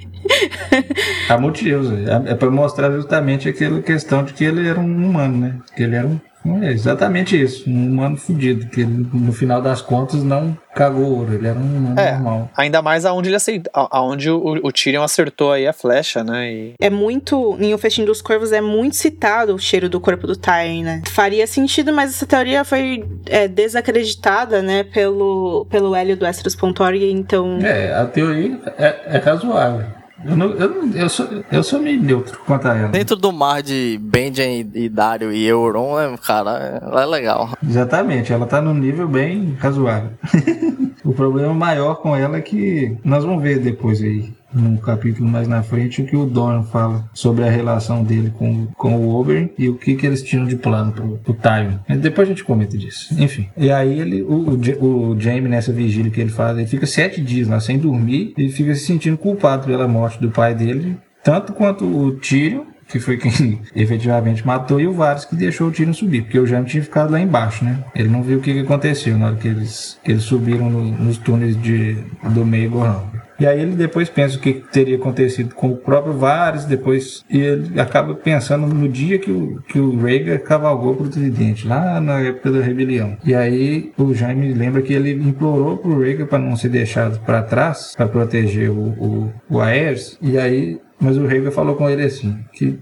Há motivos, é, é para mostrar justamente aquela questão de que ele era um humano, né? Que ele era um é exatamente isso, um humano fudido, que ele, no final das contas não cagou ouro, ele era um humano é, normal. Ainda mais aonde ele aceitou, aonde o, o Tyrion acertou aí a flecha, né? E... É muito, em O Festim dos Corvos é muito citado o cheiro do corpo do Tyrion, né? Faria sentido, mas essa teoria foi é, desacreditada, né, pelo, pelo Hélio do Westeros.org, então... É, a teoria é, é razoável. Eu, não, eu, não, eu, sou, eu sou meio neutro quanto a ela. Dentro do mar de Benjen e Dario e Euron, né, cara, ela é legal. Exatamente, ela tá num nível bem razoável. [LAUGHS] o problema maior com ela é que nós vamos ver depois aí num capítulo mais na frente, o que o Dorn fala sobre a relação dele com, com o Oberyn e o que, que eles tinham de plano pro, pro Tywin. Depois a gente comenta disso. Enfim. E aí ele, o, o, o Jaime, nessa vigília que ele faz, ele fica sete dias lá sem dormir, ele fica se sentindo culpado pela morte do pai dele, tanto quanto o Tyrion, que foi quem [LAUGHS] efetivamente matou, e o Varys que deixou o Tyrion subir, porque o Jaime tinha ficado lá embaixo, né? Ele não viu o que, aconteceu na hora que eles, que eles subiram no, nos túneis de, do meio Gorrão. E aí ele depois pensa o que teria acontecido com o próprio Varys, depois e ele acaba pensando no dia que o, que o Rhaegar cavalgou pro Tridente, lá na época da rebelião. E aí o Jaime lembra que ele implorou pro Rhaegar para não ser deixado para trás, para proteger o, o, o Aerys, e aí, mas o Rhaegar falou com ele assim, que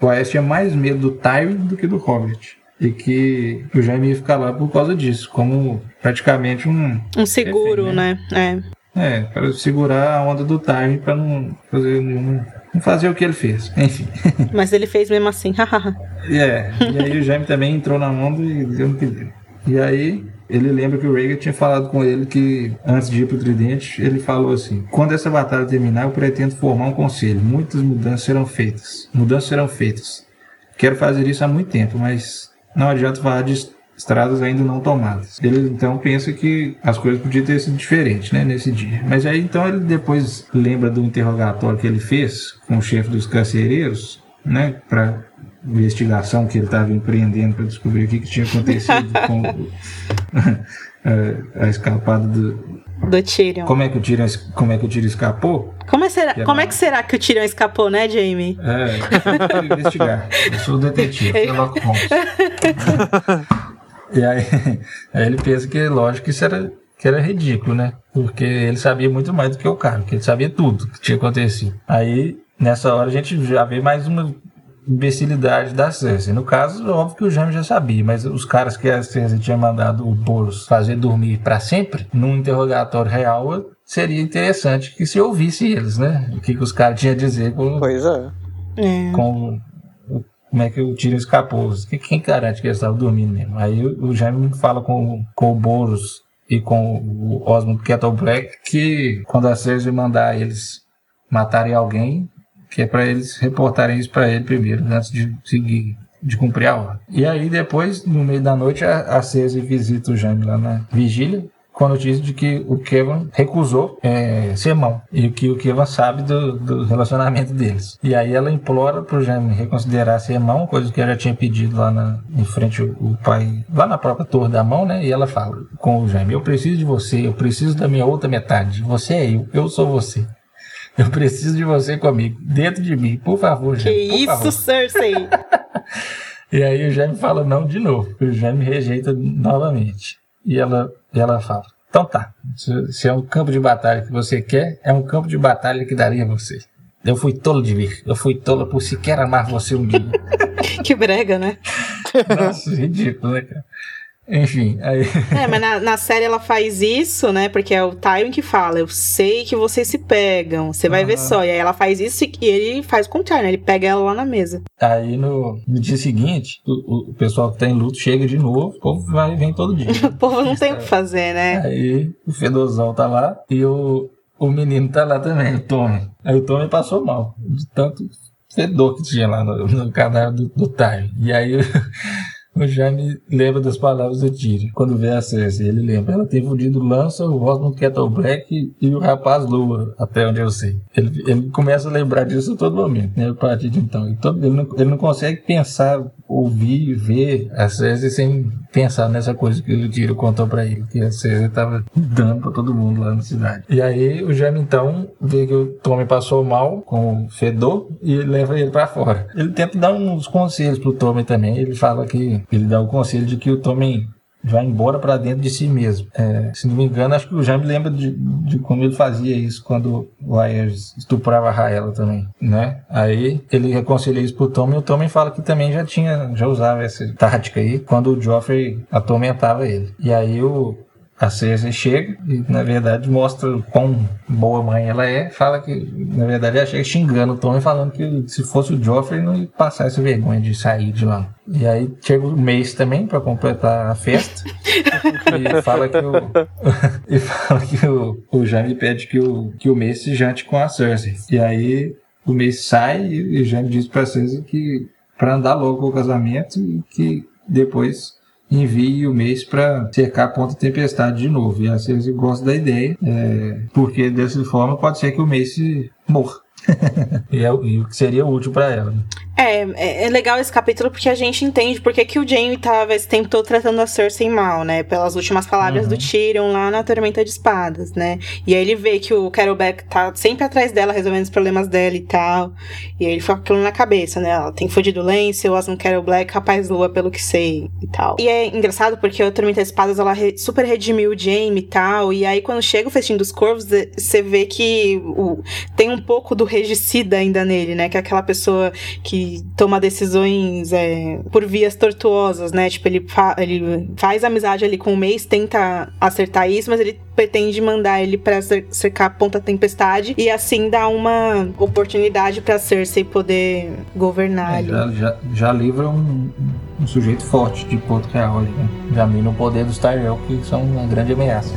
o Aerys tinha mais medo do Tywin do que do Hobbit e que o Jaime ia ficar lá por causa disso, como praticamente um um seguro, refém, né? né? É, para segurar a onda do time para não fazer nenhuma fazer o que ele fez, enfim. [LAUGHS] Mas ele fez mesmo assim, [LAUGHS] é, e aí o Jaime também entrou na onda e deu no que deu. E aí ele lembra que o Rhaegar tinha falado com ele que antes de ir pro Tridente, ele falou assim: "Quando essa batalha terminar, eu pretendo formar um conselho. Muitas mudanças serão feitas. Mudanças serão feitas. Quero fazer isso há muito tempo, mas não adianta falar de estradas ainda não tomadas. Ele então pensa que as coisas podiam ter sido diferentes, né, nesse dia. Mas aí então ele depois lembra do interrogatório que ele fez com o chefe dos carcereiros, né, para investigação que ele estava empreendendo para descobrir o que, que tinha acontecido [LAUGHS] com [LAUGHS] a, a escapada do do Tyrion. Como é que o Tyrion, como é que o Tyrion escapou? Como é, será, como é que será que o Tyrion escapou, né, Jamie? É, eu investigar. Eu sou o detetive, Sherlock Holmes. [LAUGHS] E aí, aí ele pensa que, lógico, isso era, que era ridículo, né? Porque ele sabia muito mais do que o cara, porque ele sabia tudo que tinha acontecido. Aí, nessa hora, a gente já vê mais uma imbecilidade da Cersei. No caso, óbvio que o Jaime já sabia, mas os caras que a Cersei tinha mandado o Boros fazer dormir para sempre, num interrogatório real, seria interessante que se ouvisse eles, né? O que, que os caras tinham a dizer com, pois é. É. com como é que o Tyrion escapou. Quem garante que eles estavam dormindo mesmo? Aí o Jaime fala com, com o Boros e com o Osmond Kettle Black que quando a Cersei mandar eles matarem alguém, que é para eles reportarem isso para ele primeiro, antes de seguir, de cumprir a ordem. E aí depois, no meio da noite, a, a Cersei visita o Jaime lá na vigília com a notícia de que o Kevin recusou é, ser mão e que o Kevin sabe do, do relacionamento deles. E aí ela implora pro Jaime reconsiderar ser mão, coisa que ela já tinha pedido lá na, em frente o, o pai, lá na própria torre da mão, né? E ela fala com o Jaime: Eu preciso de você, eu preciso da minha outra metade. Você é eu, eu sou você. Eu preciso de você comigo, dentro de mim, por favor, Jaime. Que isso, favor. Cersei! [LAUGHS] e aí o Jaime fala não de novo. O Jaime rejeita novamente. E ela, ela fala: Então tá, se, é um campo de batalha que você quer, é um campo de batalha que daria a você. Eu fui tolo de vir, eu fui tolo por sequer amar você um dia. [LAUGHS] que brega, né? Nossa, ridículo, né, cara? Enfim, aí. É, mas na, na, série ela faz isso, né? Porque é o Tywin que fala: Eu sei que vocês se pegam, você vai ver só. E aí ela faz isso e ele faz o contrário, né? Ele pega ela lá na mesa. Aí no, no dia seguinte, o, o, pessoal que tá em luto chega de novo, o povo vai e vem todo dia. [LAUGHS] o povo não tem o que fazer, né? Aí o Fedozão tá lá e o, o menino tá lá também, o Tommy. Aí o Tommy passou mal, de tanto fedor que tinha lá no, no canal do, do Tywin. E aí. [LAUGHS] O Jaime lembra das palavras do Tyrion. Quando vê a Cersei, ele lembra. Ela tem fudido Lança, o Osmond Kettle Black e o rapaz Lua, até onde eu sei. Ele, ele começa a lembrar disso a todo momento, né? A partir de então. Ele, todo, ele, não, ele não consegue pensar, ouvir, ver a Cersei sem pensar nessa coisa que o Tyrion contou pra ele. Que a Cersei tava dando pra todo mundo lá na cidade. E aí o Jaime então vê que o Tommy passou mal com o fedor e leva ele pra fora. Ele tenta dar uns conselhos pro Tommy também. Ele fala que ele dá o conselho de que o Tommen vai embora para dentro de si mesmo. É, se não me engano, acho que o Jaime lembra de, de como ele fazia isso quando o Ayers estuprava a Raela também, né? Aí ele reconselha isso pro Tommen e o Tommen fala que também já tinha, já usava essa tática aí quando o Joffrey atormentava ele. E aí o, a Cersei chega e, na verdade, mostra quão boa mãe ela é. Fala que, na verdade, ela chega xingando o Tommy, falando que se fosse o Joffrey, não ia passar essa vergonha de sair de lá. E aí chega o Mace também para completar a festa. e [LAUGHS] fala que o. [LAUGHS] e fala que o, o Jaime pede que o, que o Mace jante com a Cersei. E aí o Mace sai e o Jaime diz pra Cersei que. para andar logo com o casamento e que depois envie o mês para cercar a ponta tempestade de novo. E a Cersei gosta da ideia, é, porque dessa forma pode ser que o mês morra. [LAUGHS] e, é, e o que seria útil para ela. Né? É, é, é, legal esse capítulo porque a gente entende porque que o Jaime tava esse tempo todo tratando a Cersei mal, né? Pelas últimas palavras uhum. do Tyrion lá na Tormenta de Espadas, né? E aí ele vê que o Carol Beck tá sempre atrás dela, resolvendo os problemas dela e tal. E aí ele fica com aquilo na cabeça, né? Ela tem fudido Lance, o Osmond Carol Black, rapaz lua, pelo que sei e tal. E é engraçado porque a Tormenta de Espadas, ela super redimiu o Jaime e tal. E aí quando chega o Festim dos Corvos, você vê que o, tem um pouco do regicida ainda nele, né? Que é aquela pessoa que toma decisões é, por vias tortuosas, né? Tipo, ele, fa ele faz amizade ali com o mês, tenta acertar isso, mas ele pretende mandar ele para cercar a Ponta Tempestade e assim dar uma oportunidade para Cersei poder governar é, já, já, já, livra um, um, sujeito forte de Porto Real ali, né? Já mina o poder dos Tyrell, que são uma grande ameaça.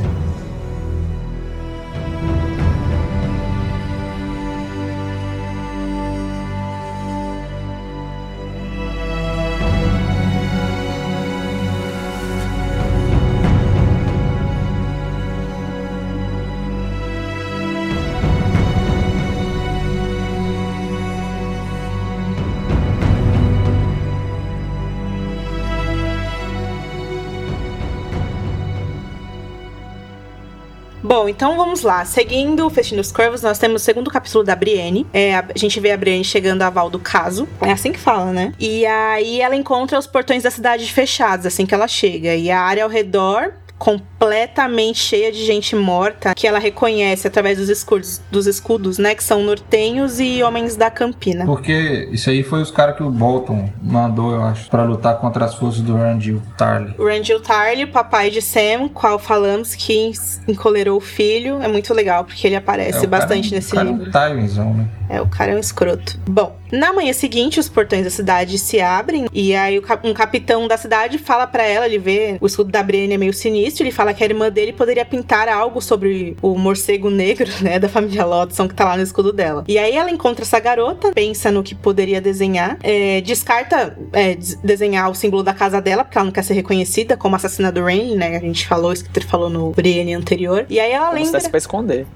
Então vamos lá. Seguindo o Festim dos Corvos, nós temos o segundo capítulo da Brienne. É, a gente vê a Brienne chegando a Val do Caso. É assim que fala, né? E aí ela encontra os portões da cidade fechados assim que ela chega. E a área ao redor completamente cheia de gente morta que ela reconhece através dos escudos, dos escudos, né? Que são nortenhos e homens da Campina. Porque isso aí foi os caras que o Bolton mandou, eu acho, para lutar contra as forças do Randall Tarly. O Randall Tarly, papai de Sam, qual falamos que encolerou o filho, é muito legal porque ele aparece é, bastante cara, nesse livro. É um timezão, né? É, o cara é um escroto. Bom, na manhã seguinte, os portões da cidade se abrem e aí um capitão da cidade fala para ela, ele vê o escudo da Brienne é meio sinistro, ele fala que a irmã dele poderia pintar algo sobre o morcego negro, [LAUGHS] né, da família Lodson que tá lá no escudo dela. E aí ela encontra essa garota, pensa no que poderia desenhar, é, descarta é, desenhar o símbolo da casa dela, porque ela não quer ser reconhecida como assassina do Rain, né, a gente falou, que ele falou no Brienne anterior. E aí ela como lembra... Se pra esconder.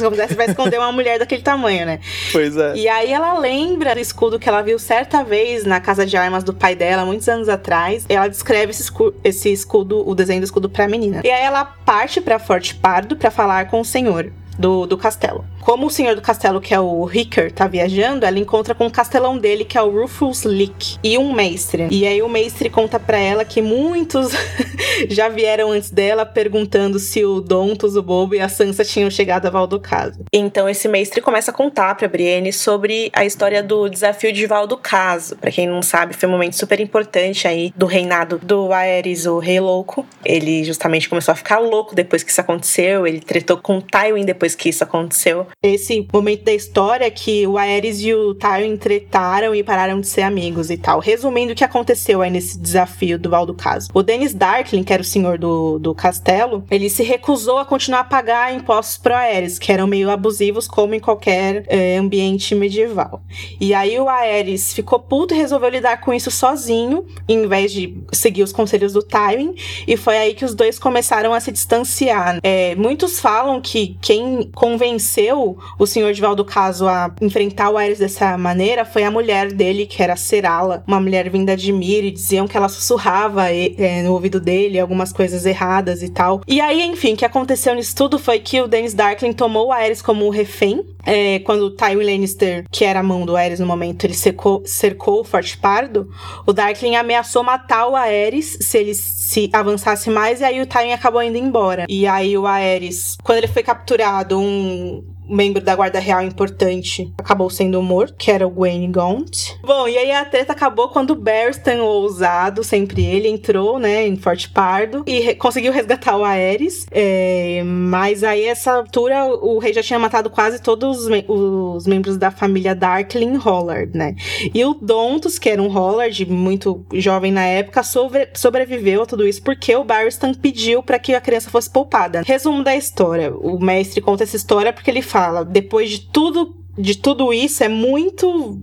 Como [LAUGHS] se vai esconder uma mulher daquele tamanho, né? Pois é. E aí ela lembra do escudo que ela viu certa vez na casa de armas do pai dela, muitos anos atrás. Ela descreve esse escudo, esse escudo o desenho do escudo pra menina. E aí ela parte pra Forte Pardo para falar com o senhor do, do castelo. Como o senhor do castelo, que é o Ricker, tá viajando, ela encontra com o castelão dele, que é o Rufus Lick, e um mestre. E aí o mestre conta para ela que muitos [LAUGHS] já vieram antes dela perguntando se o Dontos, o Bobo e a Sansa tinham chegado a Valdocaso. Então esse mestre começa a contar pra Brienne sobre a história do desafio de Valdocaso. Para quem não sabe, foi um momento super importante aí do reinado do Aerys, o Rei Louco. Ele justamente começou a ficar louco depois que isso aconteceu, ele tretou com Tywin depois que isso aconteceu. Esse momento da história que o Aerys e o Tywin tretaram e pararam de ser amigos e tal. Resumindo o que aconteceu aí nesse desafio do Val do Caso. O Dennis Darkling, que era o senhor do, do castelo, ele se recusou a continuar a pagar impostos pro Aerys, que eram meio abusivos, como em qualquer é, ambiente medieval. E aí o Aerys ficou puto e resolveu lidar com isso sozinho, em vez de seguir os conselhos do Tywin, e foi aí que os dois começaram a se distanciar. É, muitos falam que quem convenceu o senhor de Valdo Caso a enfrentar o Ares dessa maneira foi a mulher dele, que era Serala, uma mulher vinda de Mir, e diziam que ela sussurrava é, no ouvido dele algumas coisas erradas e tal. E aí, enfim, o que aconteceu nisso tudo foi que o Dennis Darkling tomou o Ares como refém, é, quando o Tywin Lannister, que era a mão do Aerys no momento, ele cercou, cercou o Forte Pardo, o Darkling ameaçou matar o Aerys se ele se avançasse mais, e aí o Tywin acabou indo embora. E aí o Aerys, quando ele foi capturado, um membro da guarda real importante acabou sendo morto, que era o Gwen Gaunt. Bom, e aí a treta acabou quando o Barristan, o ousado, sempre ele, entrou, né, em Forte Pardo e re conseguiu resgatar o Aerys. É, mas aí, essa altura, o rei já tinha matado quase todos os, me os membros da família Darkling Hollard, né? E o Dontos, que era um Hollard muito jovem na época, sobre sobreviveu a tudo isso porque o Barristan pediu para que a criança fosse poupada. Resumo da história: o mestre conta essa história porque ele fala, depois de tudo de tudo isso é muito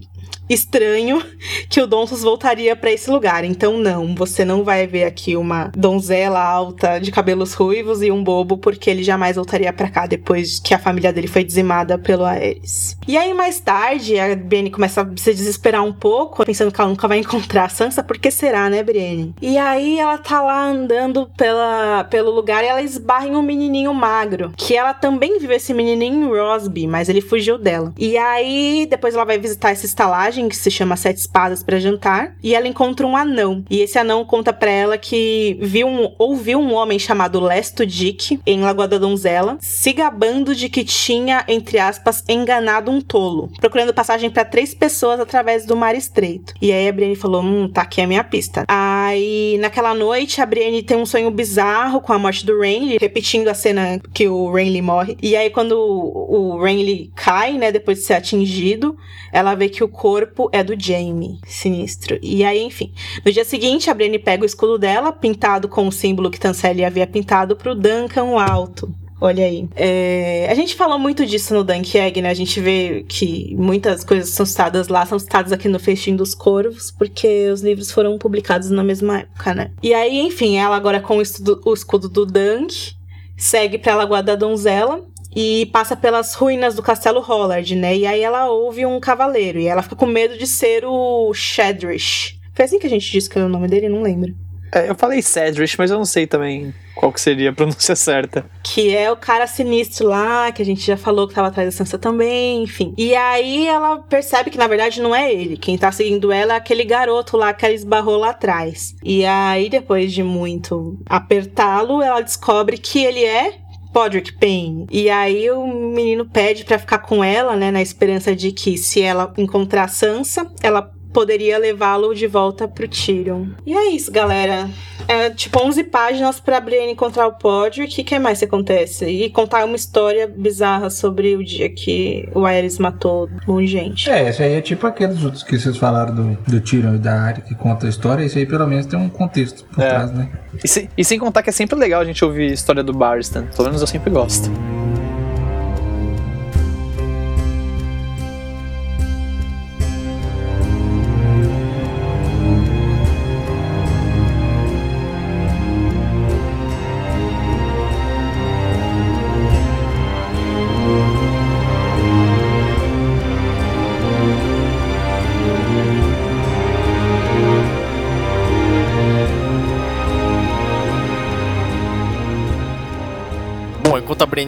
estranho que o Dontos voltaria para esse lugar. Então, não, você não vai ver aqui uma donzela alta de cabelos ruivos e um bobo, porque ele jamais voltaria para cá depois que a família dele foi dizimada pelo Aerys. E aí, mais tarde, a Brienne começa a se desesperar um pouco, pensando que ela nunca vai encontrar a Sansa. Por que será, né, Brienne? E aí, ela tá lá andando pela, pelo lugar e ela esbarra em um menininho magro, que ela também viu esse menininho em Rosby, mas ele fugiu dela. E aí, depois ela vai visitar essa estalagem viagem que se chama Sete Espadas para jantar e ela encontra um anão. E esse anão conta para ela que viu um, ouviu um homem chamado Lesto Dick em Lagoa da Donzela se gabando de que tinha, entre aspas, enganado um tolo, procurando passagem para três pessoas através do mar estreito. E aí a Brienne falou: Hum, tá aqui a minha pista. Aí naquela noite a Brienne tem um sonho bizarro com a morte do Renly, repetindo a cena que o Renly morre. E aí quando o Renly cai, né, depois de ser atingido, ela vê que o corpo é do Jaime. Sinistro. E aí, enfim. No dia seguinte, a Brienne pega o escudo dela, pintado com o símbolo que Tancelli havia pintado pro Duncan Alto. Olha aí. É, a gente falou muito disso no Dunk Egg, né? A gente vê que muitas coisas são citadas lá, são citadas aqui no Festim dos Corvos, porque os livros foram publicados na mesma época, né? E aí, enfim, ela agora com o, estudo, o escudo do Dunk, segue pra Lagoa da Donzela, e passa pelas ruínas do castelo Hollard, né? E aí ela ouve um cavaleiro e ela fica com medo de ser o Shadrish. Foi assim que a gente disse que era o nome dele, não lembro. É, eu falei Cedric, mas eu não sei também qual que seria a [LAUGHS] pronúncia certa. Que é o cara sinistro lá, que a gente já falou que tava atrás da Sansa também, enfim. E aí ela percebe que na verdade não é ele. Quem tá seguindo ela é aquele garoto lá que ela esbarrou lá atrás. E aí, depois de muito apertá-lo, ela descobre que ele é Podrick Payne. E aí o menino pede para ficar com ela, né, na esperança de que se ela encontrar Sansa, ela poderia levá-lo de volta pro Tyrion. E é isso, galera. É tipo 11 páginas pra Brienne encontrar o pódio. O que, que mais acontece? E contar uma história bizarra sobre o dia que o Aerys matou um monte de gente. É, esse aí é tipo aqueles outros que vocês falaram do, do Tyrion e da Arya que conta a história. Esse aí pelo menos tem um contexto por é. trás, né? E, se, e sem contar que é sempre legal a gente ouvir a história do Barristan. Pelo menos eu sempre gosto.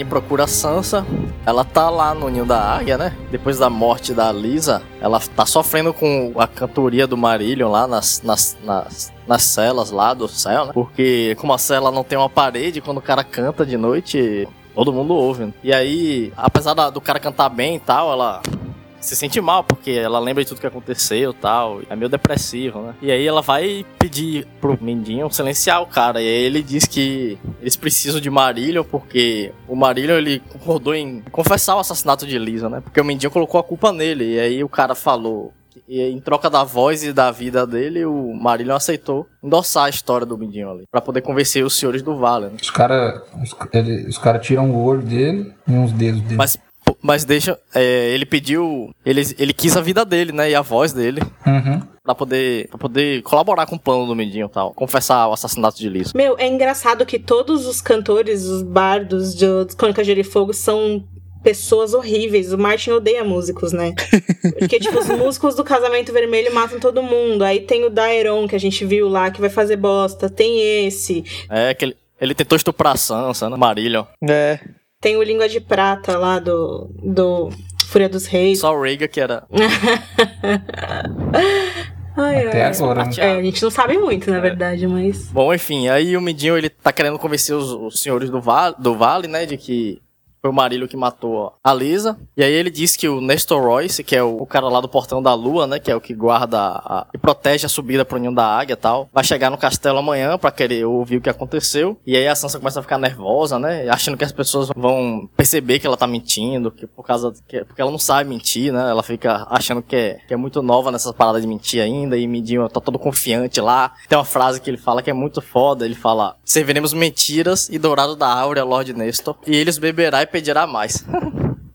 Procura a Sansa, ela tá lá no ninho da águia, né? Depois da morte da Lisa, ela tá sofrendo com a cantoria do Marillion lá nas, nas, nas, nas celas lá do céu, né? Porque como a cela não tem uma parede, quando o cara canta de noite, todo mundo ouve. Né? E aí, apesar da, do cara cantar bem e tal, ela se sente mal, porque ela lembra de tudo que aconteceu e tal. É meio depressivo, né? E aí ela vai pedir pro Mindinho silenciar o cara. E aí ele diz que eles precisam de Marillion, porque o Marillion ele concordou em confessar o assassinato de Lisa, né? Porque o Mindinho colocou a culpa nele. E aí o cara falou. E em troca da voz e da vida dele, o Marillion aceitou endossar a história do Mindinho ali. Pra poder convencer os senhores do Vale, né? Os caras os, os cara tiram o olho dele e uns dedos dele. Mas mas deixa. É, ele pediu. Ele, ele quis a vida dele, né? E a voz dele. Uhum. Pra poder, pra poder colaborar com o plano do Mindinho e tal. Confessar o assassinato de Liso. Meu, é engraçado que todos os cantores, os bardos de Crônicas de Gelo e Fogo são pessoas horríveis. O Martin odeia músicos, né? [LAUGHS] Porque, tipo, os músicos do Casamento Vermelho matam todo mundo. Aí tem o Daeron, que a gente viu lá, que vai fazer bosta. Tem esse. É, que ele, ele tentou estuprar a Sansa, né? Marília. É. Tem o Língua de Prata lá do, do Fúria dos Reis. Só o Rhaegar que era. [LAUGHS] Ai, Até ai. agora. Né? É, a gente não sabe muito, na é. verdade, mas. Bom, enfim, aí o Midinho ele tá querendo convencer os, os senhores do vale, do vale, né, de que foi o Marílio que matou a Lisa. E aí ele disse que o Nestor Royce, que é o, o cara lá do Portão da Lua, né? Que é o que guarda a, e protege a subida pro Ninho da Águia e tal. Vai chegar no castelo amanhã para querer ouvir o que aconteceu. E aí a Sansa começa a ficar nervosa, né? Achando que as pessoas vão perceber que ela tá mentindo, que por causa que, porque ela não sabe mentir, né? Ela fica achando que é, que é muito nova nessas paradas de mentir ainda. E Midinho tá todo confiante lá. Tem uma frase que ele fala que é muito foda. Ele fala: Serviremos mentiras e dourado da áurea, Lord Nestor. E eles beberá e pedirá mais.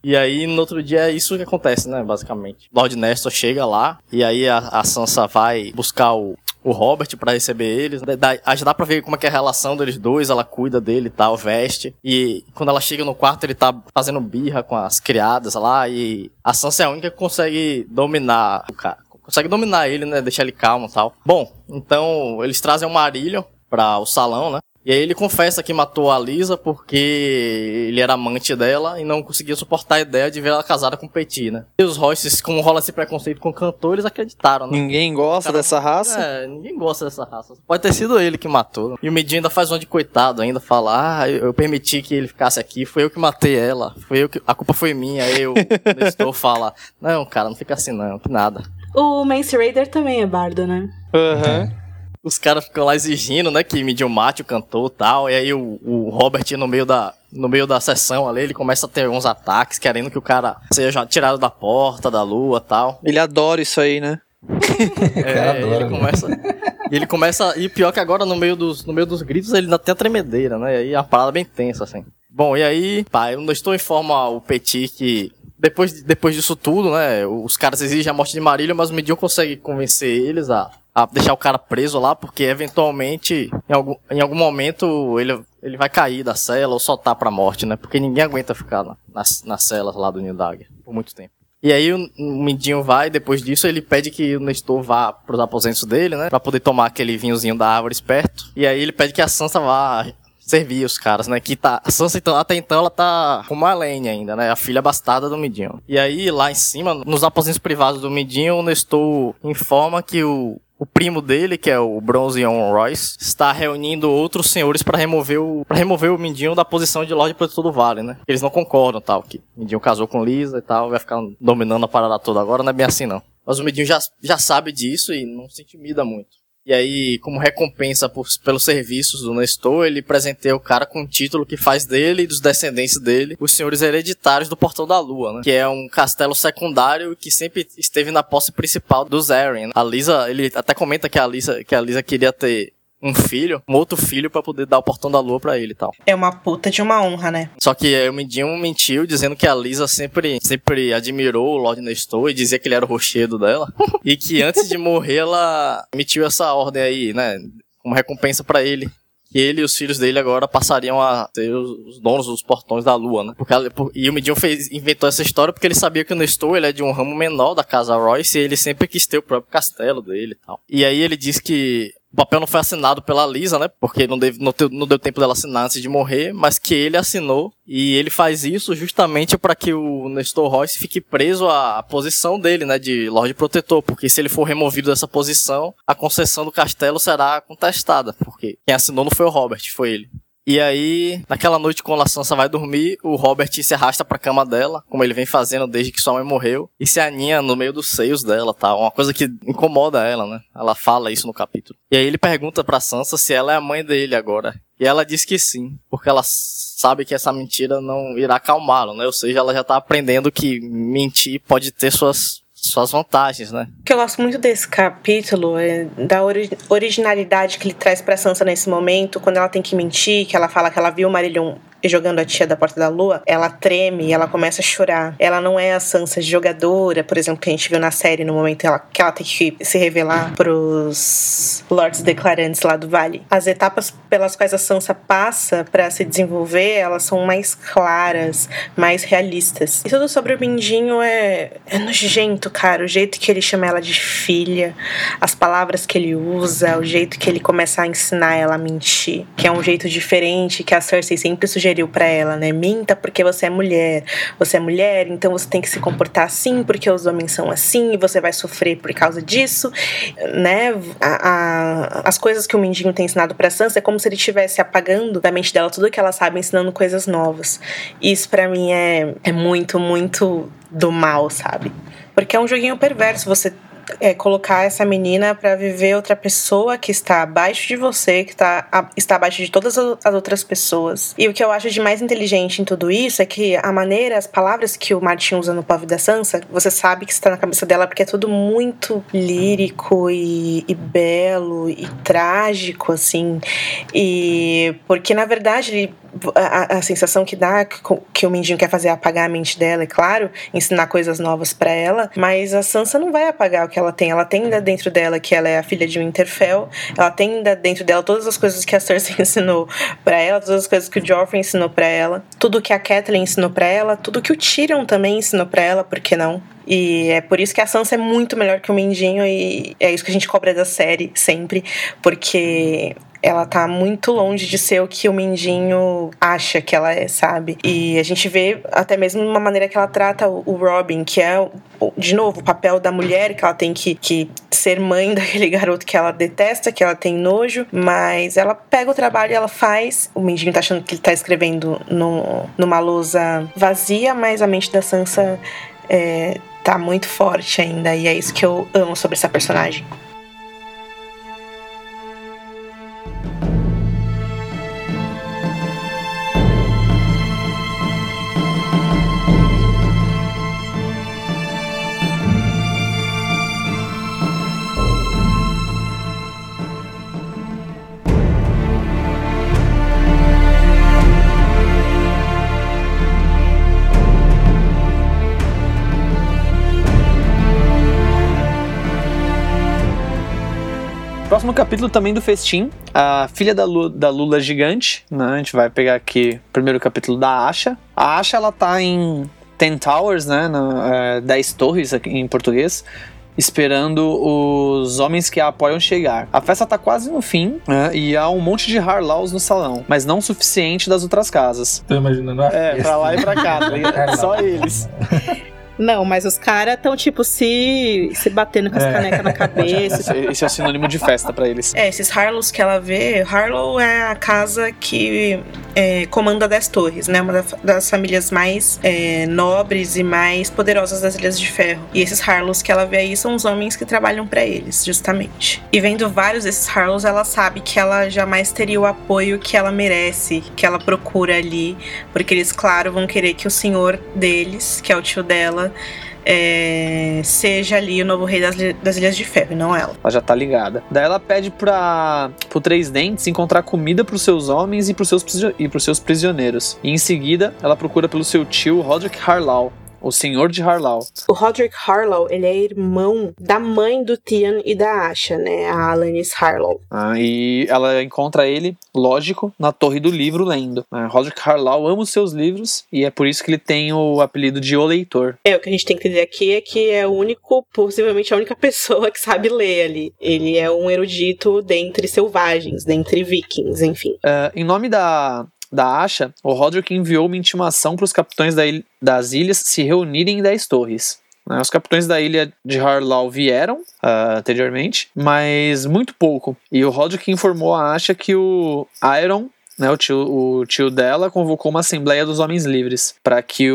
E aí, no outro dia, é isso que acontece, né? Basicamente. Lord Nestor chega lá, e aí a, a Sansa vai buscar o, o Robert para receber eles. Dá, dá pra ver como é é a relação deles dois, ela cuida dele e tal, veste. E quando ela chega no quarto, ele tá fazendo birra com as criadas lá, e a Sansa é a única que consegue dominar o cara. Consegue dominar ele, né? Deixar ele calmo e tal. Bom, então eles trazem o Marillion para o salão, né? E aí ele confessa que matou a Lisa porque ele era amante dela e não conseguia suportar a ideia de ver ela casada com o Petit, né? E os Royces, como rola esse preconceito com cantores, acreditaram, né? Ninguém gosta Cara, dessa raça. É, ninguém gosta dessa raça. Pode ter sido ele que matou. E o Medinho ainda faz um de coitado, ainda fala: Ah, eu, eu permiti que ele ficasse aqui, foi eu que matei ela. Foi eu que. A culpa foi minha. Aí eu Nestor fala: Não, cara, não fica assim não, que nada. O Mance Raider também é bardo, né? Aham. Os caras ficam lá exigindo, né, que o cantor e tal. E aí o, o Robert, no meio da. No meio da sessão ali, ele começa a ter uns ataques, querendo que o cara seja tirado da porta, da lua tal. Ele adora isso aí, né? [LAUGHS] cara É, adora, ele né? começa. E ele começa. E pior que agora, no meio dos, no meio dos gritos, ele ainda tem a tremedeira, né? E aí é uma parada bem tensa, assim. Bom, e aí, pá, eu não estou informa o Petit que. Depois, depois disso tudo, né? Os caras exigem a morte de Marília, mas o Medion consegue convencer eles a, a deixar o cara preso lá, porque eventualmente, em algum, em algum momento, ele, ele vai cair da cela ou soltar pra morte, né? Porque ninguém aguenta ficar na, nas, nas celas lá do Nildag por muito tempo. E aí o o Mindinho vai, depois disso ele pede que o Nestor vá pros aposentos dele, né? Pra poder tomar aquele vinhozinho da árvore esperto. E aí ele pede que a Sansa vá servir os caras, né? Que tá. A Sansa, então, até então, ela tá com Marlene ainda, né? A filha bastarda do Midinho. E aí, lá em cima, nos aposentos privados do Midinho, o Nestor informa que o. O primo dele, que é o Bronzeon Royce, está reunindo outros senhores para remover o para remover o Mindinho da posição de Lorde Protetor do Vale, né? Eles não concordam, tal, que Mindinho casou com Lisa e tal, vai ficar dominando a parada toda agora, não é bem assim não. Mas o Mindinho já, já sabe disso e não se intimida muito. E aí, como recompensa por, pelos serviços do Nestor, ele presenteia o cara com um título que faz dele e dos descendentes dele os senhores hereditários do Portão da Lua, né? Que é um castelo secundário que sempre esteve na posse principal dos Arryn. A Lisa, ele até comenta que a Lisa, que a Lisa queria ter um filho, um outro filho pra poder dar o Portão da Lua pra ele e tal. É uma puta de uma honra, né? Só que aí o Mindinho mentiu dizendo que a Lisa sempre, sempre admirou o Lord Nestor e dizia que ele era o rochedo dela. [LAUGHS] e que antes de morrer ela emitiu essa ordem aí, né? Como recompensa pra ele. Que ele e os filhos dele agora passariam a ser os os donos dos portões da lua, né? Porque ela- e o Mindinho fez, inventou essa história porque ele sabia que o Nestor ele é de um ramo menor da casa Royce e ele sempre quis ter o próprio castelo dele e tal. E aí ele diz que o papel não foi assinado pela Lisa, né? Porque não, deve, não, não deu tempo dela assinar antes de morrer, mas que ele assinou. E ele faz isso justamente para que o Nestor Royce fique preso à posição dele, né? De Lorde Protetor. Porque se ele for removido dessa posição, a concessão do castelo será contestada. Porque quem assinou não foi o Robert, foi ele. E aí, naquela noite, quando a Sansa vai dormir, o Robert se arrasta pra cama dela, como ele vem fazendo desde que sua mãe morreu, e se aninha no meio dos seios dela, tá? Uma coisa que incomoda ela, né? Ela fala isso no capítulo. E aí ele pergunta pra Sansa se ela é a mãe dele agora. E ela diz que sim, porque ela sabe que essa mentira não irá acalmá-lo, né? Ou seja, ela já tá aprendendo que mentir pode ter suas, suas vantagens, né? O que eu gosto muito desse capítulo é da ori- originalidade que ele traz pra Sansa nesse momento, quando ela tem que mentir, que ela fala que ela viu o Marillion jogando a tia da Porta da Lua, ela treme ela começa a chorar. Ela não é a Sansa jogadora, por exemplo, que a gente viu na série no momento ela- que ela tem que se revelar pros Lords Declarantes lá do Vale. As etapas pelas quais a Sansa passa pra se desenvolver, elas são mais claras, mais realistas. E tudo sobre o Mindinho é, é nojento, cara. O jeito que ele chama ela de filha, as palavras que ele usa, o jeito que ele começa a ensinar ela a mentir, que é um jeito diferente que a Cersei sempre sugeriu pra ela, né? Minta porque você é mulher. Você é mulher, então você tem que se comportar assim porque os homens são assim e você vai sofrer por causa disso, né? A- a- as coisas que o Mindinho tem ensinado pra Sansa é como se ele estivesse apagando da mente dela tudo que ela sabe, ensinando coisas novas. Isso pra mim é, é muito, muito do mal, sabe? Porque é um joguinho perverso você é, colocar essa menina pra viver outra pessoa que está abaixo de você, que tá, a- está abaixo de todas as outras pessoas. E o que eu acho de mais inteligente em tudo isso é que a maneira, as palavras que o Martin usa no Pove da Sansa, você sabe que está na cabeça dela porque é tudo muito lírico e, e belo e trágico, assim. E porque na verdade ele a, a sensação que dá que, o Mindinho quer fazer é apagar a mente dela, é claro, ensinar coisas novas pra ela, mas a Sansa não vai apagar o que ela tem. Ela tem ainda dentro dela que ela é a filha de Winterfell, ela tem ainda dentro dela todas as coisas que a Cersei [LAUGHS] ensinou pra ela, todas as coisas que o Joffrey ensinou pra ela, tudo que a Catelyn ensinou pra ela, tudo que o Tyrion também ensinou pra ela, por que não? E é por isso que a Sansa é muito melhor que o Mindinho e é isso que a gente cobra da série sempre, porque ela tá muito longe de ser o que o Mindinho acha que ela é, sabe? E a gente vê até mesmo uma maneira que ela trata o Robin, que é, de novo, o papel da mulher, que ela tem que, que ser mãe [LAUGHS] daquele garoto que ela detesta, que ela tem nojo, mas ela pega o trabalho ela faz. O Mindinho tá achando que ele tá escrevendo no, numa lousa vazia, mas a mente da Sansa é, tá muito forte ainda, e é isso que eu amo sobre essa personagem. Próximo capítulo também do festim, a filha da, Lu, da Lula gigante, né? A gente vai pegar aqui o primeiro capítulo da Asha. A Asha, ela tá em Ten Towers, né? Na, é, 10 torres aqui em português esperando os homens que a apoiam chegar. A festa tá quase no fim né, e há um monte de Harlaus no salão, mas não o suficiente das outras casas. Tô imaginando a É, festa. pra lá e pra cá, tá? [LAUGHS] Só eles. [LAUGHS] Não, mas os caras estão, tipo, se, se batendo com as É. canecas na cabeça. Esse, esse é o sinônimo de festa pra eles. É, esses Harlows que ela vê, Harlow é a casa que é, comanda 10 torres, né? Uma da- das famílias mais é, nobres e mais poderosas das Ilhas de Ferro. E esses Harlows que ela vê aí são os homens que trabalham pra eles, justamente. E vendo vários desses Harlows, ela sabe que ela jamais teria o apoio que ela merece, que ela procura ali, porque eles, claro, vão querer que o senhor deles, que é o tio dela, é, seja ali o novo rei das, das Ilhas de Ferro, não ela. Ela já tá ligada. Daí ela pede pra, pro Três Dentes encontrar comida pros seus homens e pros seus, prisio- e pros seus prisioneiros. E em seguida, ela procura pelo seu tio Roderick Harlaw, o senhor de Harlaw. O Roderick Harlow, ele é irmão da mãe do Tian e da Asha, né? A Alanis Harlow. Ah, e ela encontra ele, lógico, na torre do livro lendo. Ah, Roderick Harlaw ama os seus livros e é por isso que ele tem o apelido de O Leitor. É, o que a gente tem que entender aqui é que é o único, possivelmente a única [LAUGHS] pessoa que sabe ler ali. Ele é um erudito dentre selvagens, dentre vikings, enfim. Ah, em nome da, da Asha, o Roderick enviou uma intimação para os capitães da das ilhas se reunirem em 10 torres. né? Os capitães da ilha de Harlaw vieram ah, anteriormente, mas muito pouco. E o Roderick informou a Asha que o Iron, né, o, tio, o tio dela, convocou uma assembleia dos homens livres para que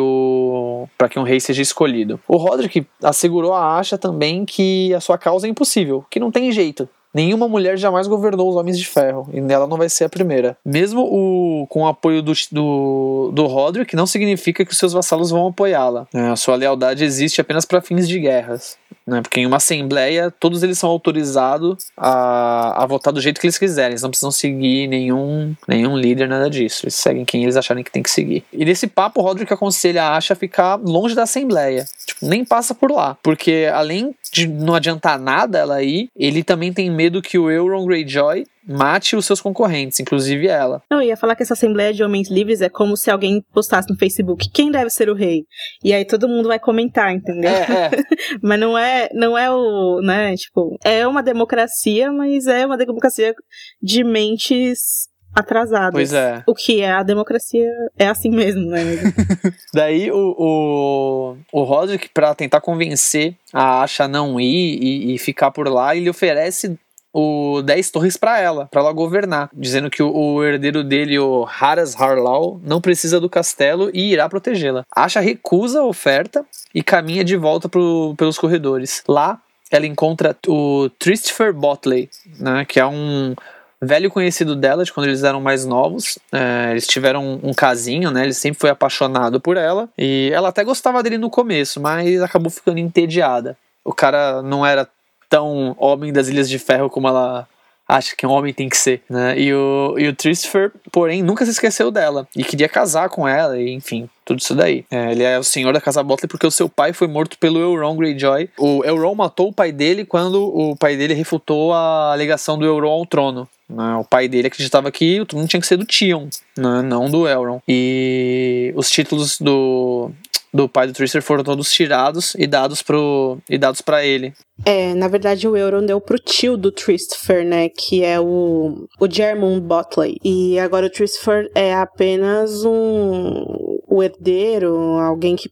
que um rei seja escolhido. O Roderick assegurou a Asha também que a sua causa é impossível, que não tem jeito. Nenhuma mulher jamais governou os Homens de Ferro, e nela não vai ser a primeira. Mesmo o, com o apoio do, do, do Roderick, não significa que os seus vassalos vão apoiá-la. É, a sua lealdade existe apenas para fins de guerras. Né? Porque em uma assembleia, todos eles são autorizados a, a votar do jeito que eles quiserem. Eles não precisam seguir nenhum, nenhum líder, nada disso. Eles seguem quem eles acharem que tem que seguir. E nesse papo, o Roderick aconselha a Asha a ficar longe da assembleia. Tipo, nem passa por lá. Porque além de não adiantar nada ela ir, ele também tem medo que o Euron Greyjoy mate os seus concorrentes, inclusive ela. Não, eu ia falar que essa Assembleia de Homens Livres é como se alguém postasse no Facebook quem deve ser o rei. E aí todo mundo vai comentar, entendeu? É, é. [LAUGHS] Mas não é, não é o, né, tipo, é uma democracia, mas é uma democracia de mentes atrasadas. Pois é. O que é a democracia é assim mesmo, né? [LAUGHS] Daí o, o, o Roderick, pra tentar convencer a Asha a não ir e, e ficar por lá, ele oferece o 10 torres pra ela, pra ela governar, dizendo que o, o herdeiro dele, o Haras Harlaw, não precisa do castelo e irá protegê-la. Asha recusa a oferta e caminha de volta pro, pelos corredores. Lá, ela encontra o Christopher Botley, né, que é um velho conhecido dela de quando eles eram mais novos. É, eles tiveram um, um casinho, né? Ele sempre foi apaixonado por ela. E ela até gostava dele no começo, mas acabou ficando entediada. O cara não era tão homem das Ilhas de Ferro como ela acha que um homem tem que ser, né? E o, e o Christopher, porém, nunca se esqueceu dela e queria casar com ela, e enfim, tudo isso daí. É, ele é o senhor da Casa Botley porque o seu pai foi morto pelo Euron Greyjoy. O Euron matou o pai dele quando o pai dele refutou a alegação do Euron ao trono. né? O pai dele acreditava que o trono tinha que ser do Tion, né? não do Elrond. E os títulos do do pai do Twister foram todos tirados e dados pro e dados para ele. É, na verdade o Euron deu pro tio do Christopher, né, que é o o Jermon Botley. E agora o Christopher é apenas um o herdeiro, alguém que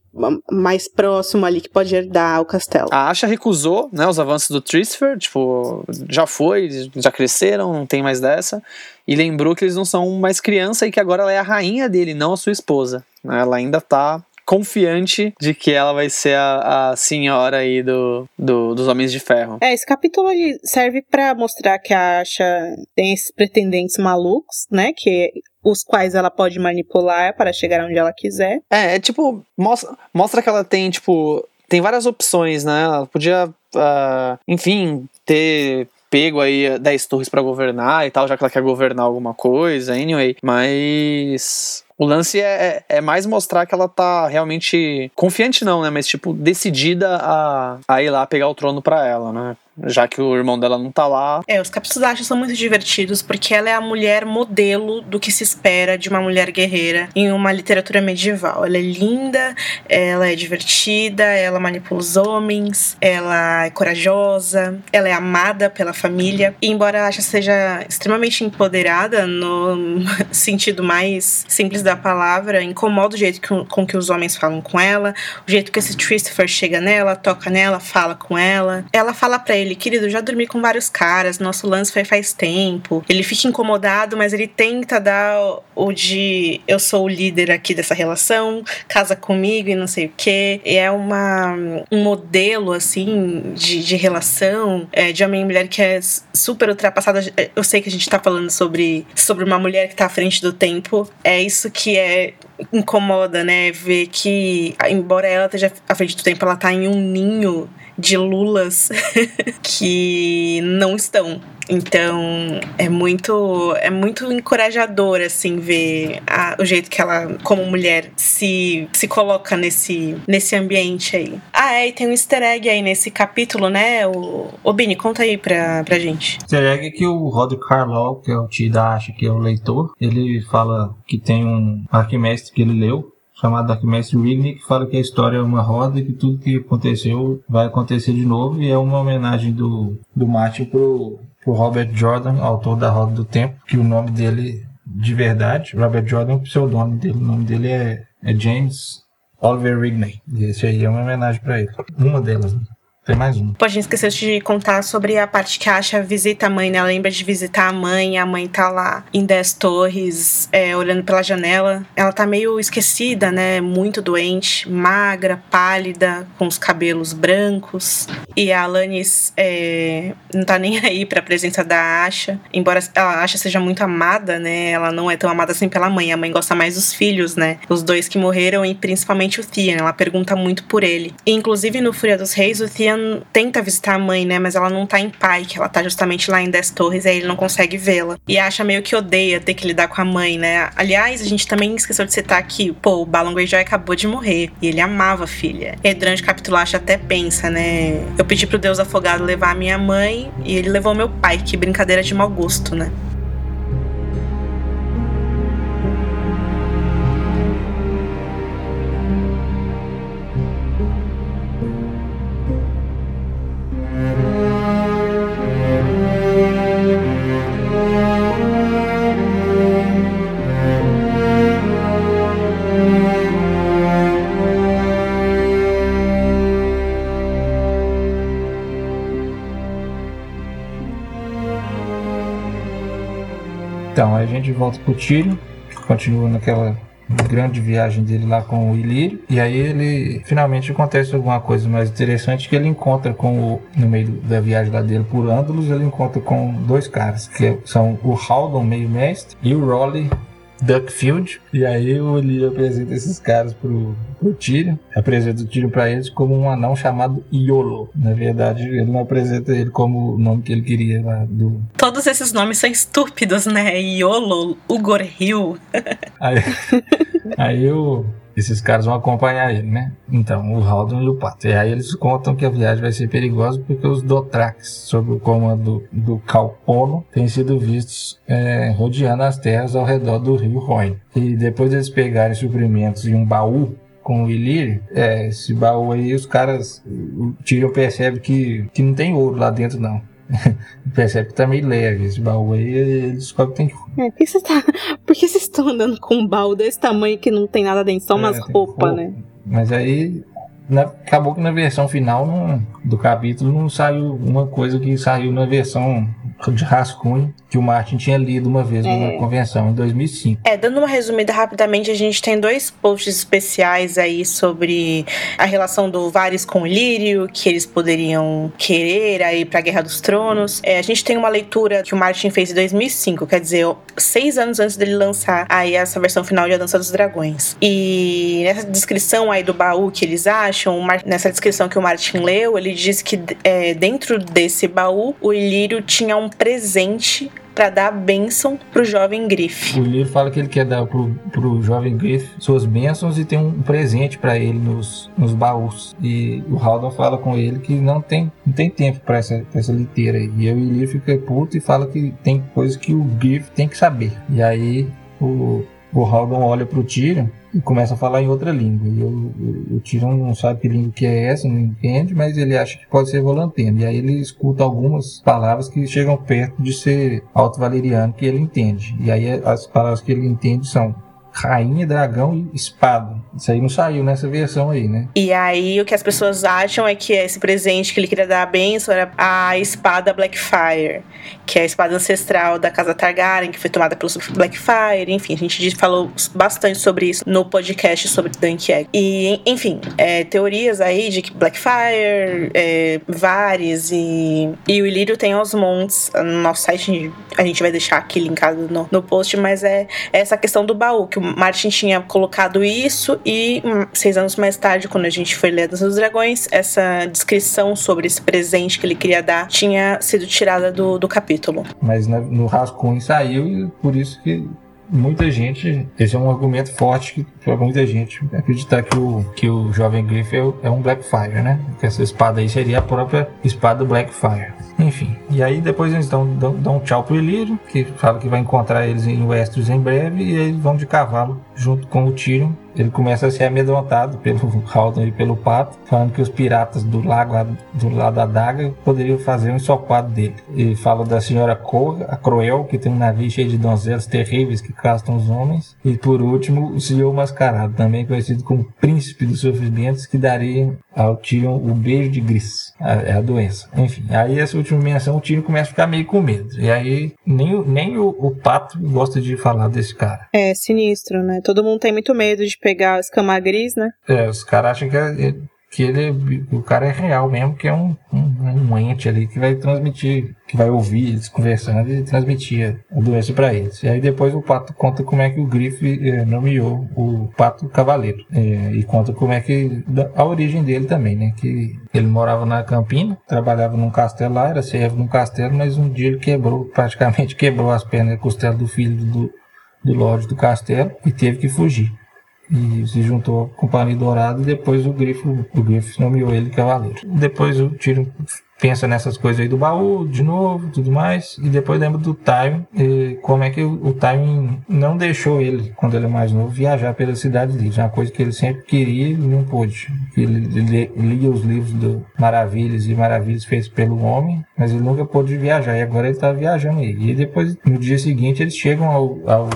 mais próximo ali que pode herdar o castelo. A Asha recusou, né, os avanços do Christopher, tipo, já foi, já cresceram, não tem mais dessa. E lembrou que eles não são mais criança e que agora ela é a rainha dele, não a sua esposa. Né? Ela ainda tá confiante de que ela vai ser a, a senhora aí do, do, dos Homens de Ferro. É, esse capítulo serve para mostrar que a Asha tem esses pretendentes malucos, né? Que os quais ela pode manipular para chegar onde ela quiser. É, é tipo, mostra, mostra que ela tem, tipo, tem várias opções, né? Ela podia, uh, enfim, ter pego aí 10 torres para governar e tal, já que ela quer governar alguma coisa, anyway. Mas o lance é, é, é, mais mostrar que ela tá realmente confiante, não, né? Mas, tipo, decidida a, a ir lá pegar o trono pra ela, né? já que o irmão dela não tá lá. É, os capítulos da são muito divertidos porque ela é a mulher modelo do que se espera de uma mulher guerreira em uma literatura medieval. Ela é linda, ela é divertida, ela manipula os homens, ela é corajosa, ela é amada pela família. E embora a Asha seja extremamente empoderada no [LAUGHS] sentido mais simples da palavra, incomoda o jeito que, com que os homens falam com ela, o jeito que esse Christopher chega nela, toca nela, fala com ela. Ela fala para ele querido, já dormi com vários caras, nosso lance foi faz tempo. Ele fica incomodado, mas ele tenta dar o de eu sou o líder aqui dessa relação, casa comigo e não sei o quê. E é uma, um modelo, assim, de, de relação é, de homem e mulher que é super ultrapassada. Eu sei que a gente tá falando sobre, sobre uma mulher que tá à frente do tempo. É isso que é incomoda, né? Ver que, embora ela esteja à frente do tempo, ela tá em um ninho de lulas [LAUGHS] que não estão. Então é muito é muito encorajador assim ver a, o jeito que ela como mulher se, se coloca nesse nesse ambiente aí. Ah, é, e tem um easter egg aí nesse capítulo, né? O, o Bini, conta aí pra, pra gente. Easter egg é que o Rod Carlow, que é o tio da Asha, que é o leitor, ele fala que tem um arquimestre que ele leu chamado Arquimestre Rigney, que fala que a história é uma roda e que tudo que aconteceu vai acontecer de novo, e é uma homenagem do, do Martin pro, pro Robert Jordan, autor da Roda do Tempo, que o nome dele de verdade, Robert Jordan é o pseudônimo dele, o nome dele é, é James Oliver Rigney, e esse aí é uma homenagem para ele. Uma delas, né? Tem mais um. Pô, a gente esqueceu de contar sobre a parte que Asha visita a mãe, né? Ela lembra de visitar a mãe, a mãe tá lá em Dez Torres, é, olhando pela janela. Ela tá meio esquecida, né? Muito doente, magra, pálida, com os cabelos brancos. E a Alanis é, não tá nem [LAUGHS] aí pra presença da Asha. Embora a Asha seja muito amada, né? Ela não é tão amada assim pela mãe. A mãe gosta mais dos filhos, né? Os dois que morreram e principalmente o Theon. Ela pergunta muito por ele. E, inclusive no Fúria dos Reis, o Theon tenta visitar a mãe, né? Mas ela não tá em pai, que ela tá justamente lá em Dez Torres, aí ele não consegue vê-la. E acha meio que odeia ter que lidar com a mãe, né? Aliás, a gente também esqueceu de citar que, pô, o Balon Greyjoy acabou de morrer. E ele amava a filha. E durante o capítulo acha até pensa, né? Eu pedi pro Deus afogado levar a minha mãe e ele levou meu pai. Que brincadeira de mau gosto, né? Volta pro Tírio, continua naquela grande viagem dele lá com o Ilírio. E aí ele finalmente acontece alguma coisa mais interessante que ele encontra com o, no meio da viagem lá dele por Andalus, ele encontra com dois caras, que são o Haldon, meio mestre, e o Rolly, Duckfield. E aí o Lee apresenta esses caras pro, pro Tyrion. Apresenta o Tyrion pra eles como um anão chamado Iolo. Na verdade, ele não apresenta ele como o nome que ele queria lá do. Todos esses nomes são estúpidos, né? Iolo, Ugor Hill. [LAUGHS] aí, aí o esses caras vão acompanhar ele, né? Então, o Haldon e o Pato. E aí eles contam que a viagem vai ser perigosa porque os Dothrax, sob o comando do Calpono, têm sido vistos é, rodeando as terras ao redor do rio Rhoyne. E depois eles pegarem suprimentos em um baú com o Ilírio, é, esse baú aí, os caras, o Tyrion percebe que, que não tem ouro lá dentro, não. [LAUGHS] percebe que tá meio leve esse baú aí, ele descobre que tem é, por que, você tá, [LAUGHS] por que vocês estão andando com um baú desse tamanho que não tem nada dentro, só umas é, roupas, né? Mas aí na, acabou que na versão final não, do capítulo não saiu uma coisa que saiu na versão de rascunho que o Martin tinha lido uma vez é. numa convenção em 2005. É, dando uma resumida rapidamente, a gente tem dois posts especiais aí sobre a relação do Varys com o Lírio, que eles poderiam querer aí pra Guerra dos Tronos. É, a gente tem uma leitura que o Martin fez em 2005, quer dizer, seis anos antes dele lançar aí essa versão final de A Dança dos Dragões. E nessa descrição aí do baú que eles acham, nessa descrição que o Martin leu, ele diz que é, dentro desse baú o Ilírio tinha um presente para dar bênção pro jovem Griff. O livro fala que ele quer dar pro, pro jovem Griff suas bênçãos e tem um presente para ele nos, nos baús. E o Haldon fala com ele que não tem, não tem tempo para essa, essa liteira aí. E o Ilírio fica puto e fala que tem coisas que o Griff tem que saber. E aí o, o Haldon olha pro Tyrion e começa a falar em outra língua. E o, o Tyrion não sabe que língua que é essa, não entende, mas ele acha que pode ser volanteno. E aí ele escuta algumas palavras que chegam perto de ser alto-valeriano que ele entende. E aí as palavras que ele entende são Rainha, Dragão e Espada. Isso aí não saiu nessa versão aí, né? E aí o que as pessoas acham é que esse presente que ele queria dar a benção era a espada Blackfire, que é a espada ancestral da casa Targaryen, que foi tomada pelos Blackfire. Enfim, a gente falou bastante sobre isso no podcast sobre Dunk Egg. E, enfim, é, teorias aí de que Blackfire, é, e, e o Ilírio tem aos montes. No nosso site a gente vai deixar aqui linkado no, no post, mas é essa questão do baú, que o Martin tinha colocado isso e hum, seis anos mais tarde, quando a gente foi ler Dança dos Dragões, essa descrição sobre esse presente que ele queria dar tinha sido tirada do, do capítulo. Mas no rascunho saiu e por isso que muita gente, esse é um argumento forte para muita gente acreditar que o, que o jovem Griff é, é um Blackfire, né? Que essa espada aí seria a própria espada Blackfire. Enfim, e aí depois eles dão, dão, dão um tchau pro Ilírio, que fala que vai encontrar eles em Westeros em breve, e eles vão de cavalo junto com o Tyrion ele começa a ser amedrontado pelo [LAUGHS] Haldon e pelo Pato, falando que os piratas do lago do lado da daga poderiam fazer um ensopado dele. Ele fala da senhora Cor, a Cruel, que tem um navio cheio de donzelas terríveis que castam os homens. E por último, o senhor mascarado, também conhecido como príncipe dos sofrimentos, que daria ao Tyrion o beijo de Gris, a, é a doença. Enfim, aí essa última menção, o Tyrion começa a ficar meio com medo. E aí nem, nem o, o Pato gosta de falar desse cara. É sinistro, né? Todo mundo tem muito medo de pegar a escama gris, né? É, os caras acham que, é, que ele, o cara é real mesmo, que é um, um, um ente ali que vai transmitir, que vai ouvir eles conversando e transmitir a doença para eles. E aí depois o Pato conta como é que o Griff é, nomeou o Pato Cavaleiro. É, e conta como é que. a origem dele também, né? Que ele morava na Campina, trabalhava num castelo lá, era servo num castelo, mas um dia ele quebrou, praticamente [LAUGHS] quebrou as pernas e costela do filho do, do Lorde do castelo e teve que fugir e se juntou à Companhia Dourada e depois o Grifo, o Grifo nomeou ele cavaleiro. Depois o Tyrion pensa nessas coisas aí do baú, de novo, tudo mais, e depois lembra do Time, como é que o, Time não deixou ele, quando ele é mais novo, viajar pela cidade livre, uma coisa que ele sempre queria e não pôde. Ele, lia os livros do Maravilhas e Maravilhas feitos pelo homem, mas ele nunca pôde viajar, e agora ele está viajando aí. E depois, no dia seguinte, eles chegam ao, ao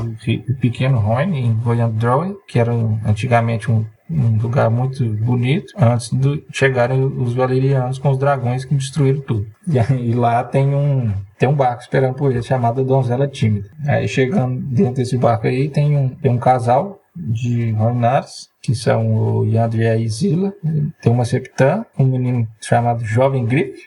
pequeno Roine, em Goyandroy, que era antigamente um um lugar muito bonito, antes de chegarem os valerianos com os dragões que destruíram tudo. E lá tem um, tem um barco esperando por eles, chamado Donzela Tímida. Aí chegando dentro desse barco aí, tem um, tem um casal de Ronares, que são o Yandria e Zila. Tem uma septã, um menino chamado Jovem Griff,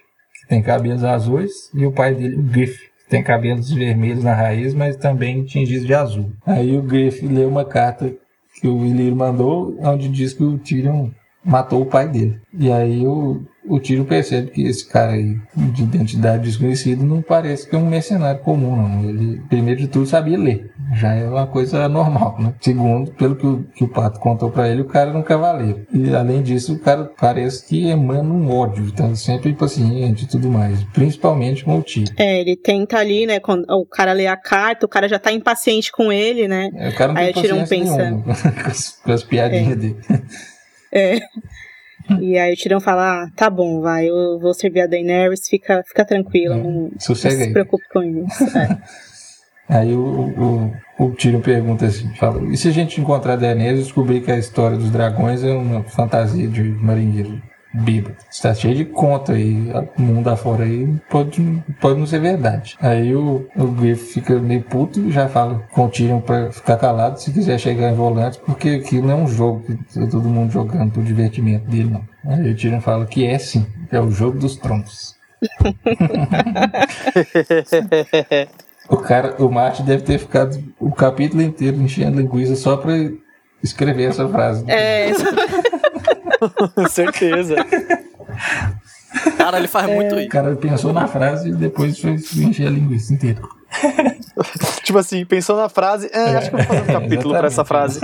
que tem cabelos azuis, e o pai dele, o Griff, que tem cabelos vermelhos na raiz, mas também tingidos de azul. Aí o Griff lê uma carta que o Ilírio mandou, onde diz que o Tyrion matou o pai dele. E aí o, o Tyrion percebe que esse cara aí, de identidade desconhecida, não parece que é um mercenário comum, não. Ele, primeiro de tudo, sabia ler. Já é uma coisa normal, né? Segundo, pelo que o, que o Pato contou para ele, o cara era um cavaleiro. E além disso, o cara parece que emana um ódio, tá sempre impaciente e tudo mais. Principalmente com o Tyrion. É, ele tenta ali, né? Quando o cara lê a carta, o cara já tá impaciente com ele, né? É, o cara não Aí tem o Tyrion pensa. [LAUGHS] com, as, com as piadinhas é. dele. É. [LAUGHS] [LAUGHS] E aí o Tirão fala, ah, tá bom, vai, eu vou servir a Daenerys, fica, fica tranquilo, é, não, não se preocupe com isso. É. [LAUGHS] Aí o, o, o Tyrion pergunta assim, fala, e se a gente encontrar a Daenerys e descobrir que a história dos dragões é uma fantasia de marinheiro bíblico? Está cheio de conta aí, o mundo afora aí pode, pode não ser verdade. Aí o, o Griff fica meio puto e já fala com o Tyrion pra ficar calado se quiser chegar em volante, porque aquilo não é um jogo que tá todo mundo jogando pro divertimento dele, não. Aí o Tyrion fala que é sim, é o jogo dos troncos. [LAUGHS] O cara, o Marte deve ter ficado o capítulo inteiro enchendo linguiça só pra escrever essa frase. É, [LAUGHS] certeza. Cara, ele faz é. muito isso. O cara pensou na frase e depois foi encher a linguiça inteira. [LAUGHS] tipo assim, pensou na frase, é, é, acho que eu vou fazer um capítulo pra essa frase.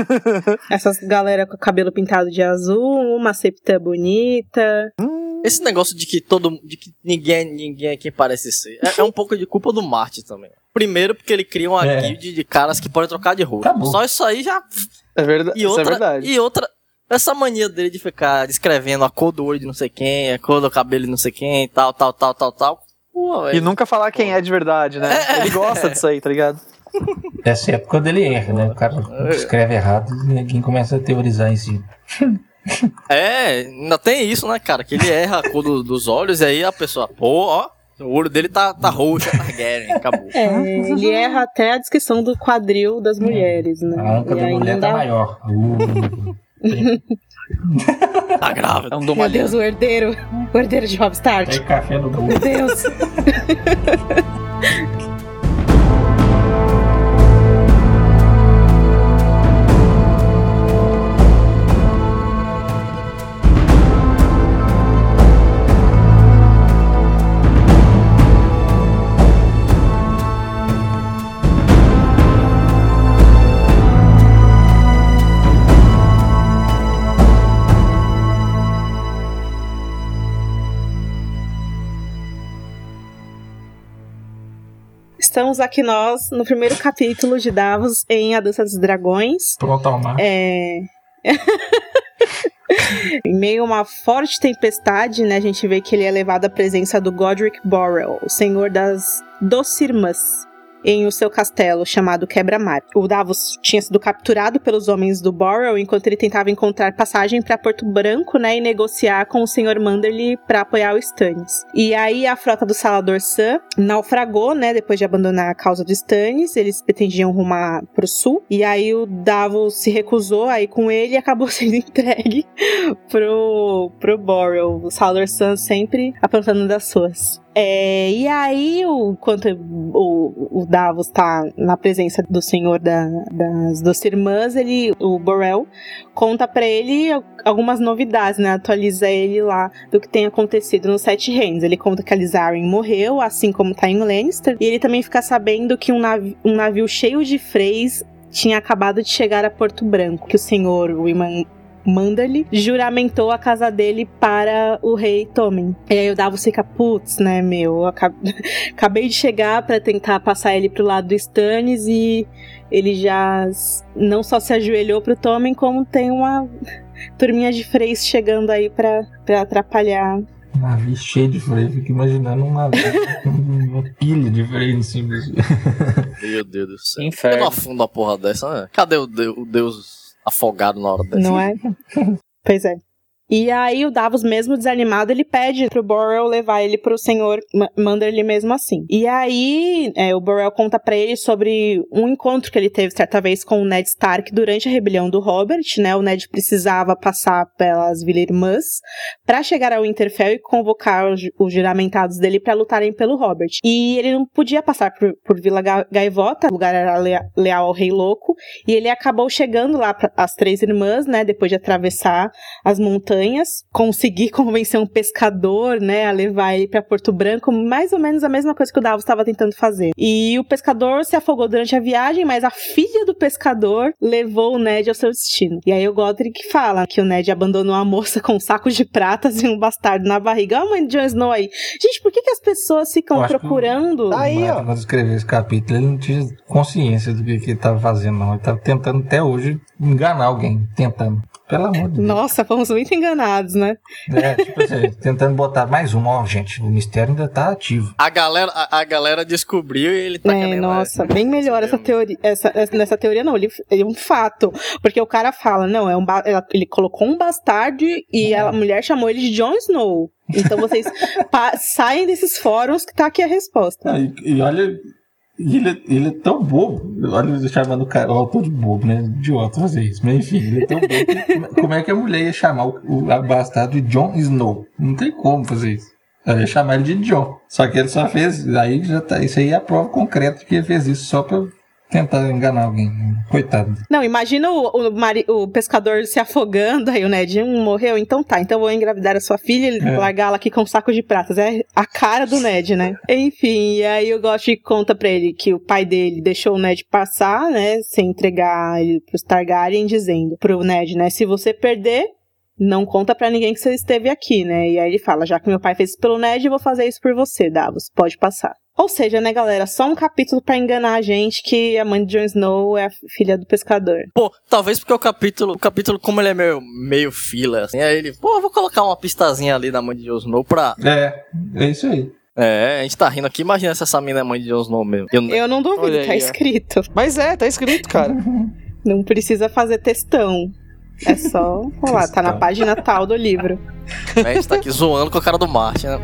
[LAUGHS] Essas galera com o cabelo pintado de azul, uma septa bonita. Hum. Esse negócio de que todo de que ninguém ninguém aqui parece ser é, é um pouco de culpa do Marte também. Primeiro porque ele cria uma é. guild de caras que podem trocar de roupa. Acabou. Só isso aí já é verdade. E outra, isso é verdade. E outra essa mania dele de ficar descrevendo a cor do olho de não sei quem, a cor do cabelo de não sei quem, tal, tal, tal, tal, tal. Pô, e nunca falar quem é de verdade, né? É, ele gosta disso aí, tá ligado? Exceto quando ele erra, né? O cara escreve errado e ninguém começa a teorizar em cima. É, ainda tem isso, né, cara? Que ele erra a cor do, dos olhos e aí a pessoa, pô, ó, o olho dele tá, tá roxo, tá Targaryen, acabou. É, ele erra até a descrição do quadril das mulheres, né? A anca da mulher tá maior. Uh. Tá grávida. É um Meu Deus, o herdeiro. O herdeiro de Rob Stark. É café no Meu Deus. [LAUGHS] estamos aqui nós no primeiro capítulo de Davos em A Dança dos Dragões. Pronto ao mar. É. [LAUGHS] em meio a uma forte tempestade, né, a gente vê que ele é levado à presença do Godric Borrell, o senhor das Docirmas em o seu castelo chamado Quebra-Mar. O Davos tinha sido capturado pelos homens do Borrell enquanto ele tentava encontrar passagem para Porto Branco, né, e negociar com o Sr. Manderly para apoiar o Stannis. E aí a frota do Salador Sam naufragou, né, depois de abandonar a causa do Stannis, eles pretendiam rumar pro sul, e aí o Davos se recusou aí com ele e acabou [LAUGHS] sendo entregue pro, pro Borrell. O Salador Sam sempre apontando das suas. É, e aí, o, quando o, o Davos tá na presença do senhor da, das duas irmãs, ele, o Borel, conta para ele algumas novidades, né? Atualiza ele lá do que tem acontecido nos Sete Reinos. Ele conta que a Lizarren morreu, assim como tá em Lannister, e ele também fica sabendo que um, nav um navio cheio de freis tinha acabado de chegar a Porto Branco, que o senhor William Manderly juramentou a casa dele para o rei Tommen. E aí o Davos fica, putz, né, meu, [LAUGHS] acabei de chegar para tentar passar ele pro lado do Stannis e ele já não só se ajoelhou pro Tommen, como tem uma [LAUGHS] turminha de freis chegando aí para atrapalhar um navio cheio de freio, fico imaginando um navio com uma pilha de freio em cima. Meu Deus do céu. Inferno. Eu não afundo a porra dessa, né? Cadê o, de o deus afogado na hora dessa. Não é? [LAUGHS] pois é. E aí o Davos, mesmo desanimado, ele pede pro Borrell levar ele pro senhor, manda ele mesmo assim. E aí é, o Borrell conta para ele sobre um encontro que ele teve certa vez com o Ned Stark durante a rebelião do Robert, né? O Ned precisava passar pelas Vila Irmãs para chegar ao Winterfell e convocar os, os juramentados dele para lutarem pelo Robert. E ele não podia passar por, por Vila Gaivota, o lugar era leal ao Rei Louco, e ele acabou chegando lá para as Três Irmãs, né? Depois de atravessar as montanhas montanhas, conseguir [LAUGHS] convencer um pescador, né, a levar ele para Porto Branco, mais ou menos a mesma coisa que o Davos estava tentando fazer. E o pescador se afogou durante a viagem, mas a filha do pescador levou o Ned ao seu destino. E aí o Godric fala que o Ned abandonou a moça com um saco de pratas e um bastardo na barriga. Olha a mãe de Jon Snow aí. Gente, por que, que as pessoas ficam procurando? Que... Aí, ó. Quando escreveu esse capítulo, ele não tinha consciência do que, que ele estava fazendo, não. Ele estava tentando até hoje enganar alguém, tentando. Pelo amor de Deus. Nossa, fomos muito enganados, né? É, tipo assim, [LAUGHS] tentando botar mais um. Ó, gente, o mistério ainda tá ativo. A galera, a, a galera descobriu e ele tá É, querendo, nossa, bem melhor essa teoria. Essa, essa- nessa teoria, não, ele, ele é um fato. Porque o cara fala, não, é um ba- ela- ele colocou um bastardo e a mulher chamou ele de Jon Snow. Então vocês [LAUGHS] saem desses fóruns que tá aqui a resposta. Ah, e, e olha, e ele, é- ele é tão bobo. Olha, ele chamando o cara, o autor de bobo, né? Idiota fazer isso. Mas enfim, ele é tão bobo. que como- é que a mulher ia chamar o, o abastado de Jon Snow? Não tem como fazer isso. Ela ia chamar ele de John. Só que ele só fez. Aí já tá. Isso aí é a prova concreta que ele fez isso só pra tentar enganar alguém. Coitado. Não, imagina o, o, mari- o pescador se afogando, aí o Ned um morreu, então tá, então vou engravidar a sua filha e É. largá-la aqui com um saco de pratas. É a cara do Ned, né? [LAUGHS] Enfim, e aí o Ghost conta pra ele que o pai dele deixou o Ned passar, né, sem entregar ele pros Targaryen, dizendo pro Ned, né, se você perder, não conta pra ninguém que você esteve aqui, né? E aí ele fala, já que meu pai fez isso pelo Ned, eu vou fazer isso por você, Davos, pode passar. Ou seja, né, galera, só um capítulo pra enganar a gente que a mãe de Jon Snow é a filha do pescador. Pô, talvez porque o capítulo, o capítulo como ele é meio, meio fila, assim, aí ele, pô, eu vou colocar uma pistazinha ali na mãe de Jon Snow pra... É, é isso aí. É, a gente tá rindo aqui, imagina se essa mina é mãe de Jon Snow mesmo. Eu- Eu não duvido, Olha aí, tá escrito. Mas é, tá escrito, cara. [LAUGHS] Não precisa fazer textão. É só, vamos lá, tá na página tal do livro. a gente tá aqui zoando com a cara do Martin, né?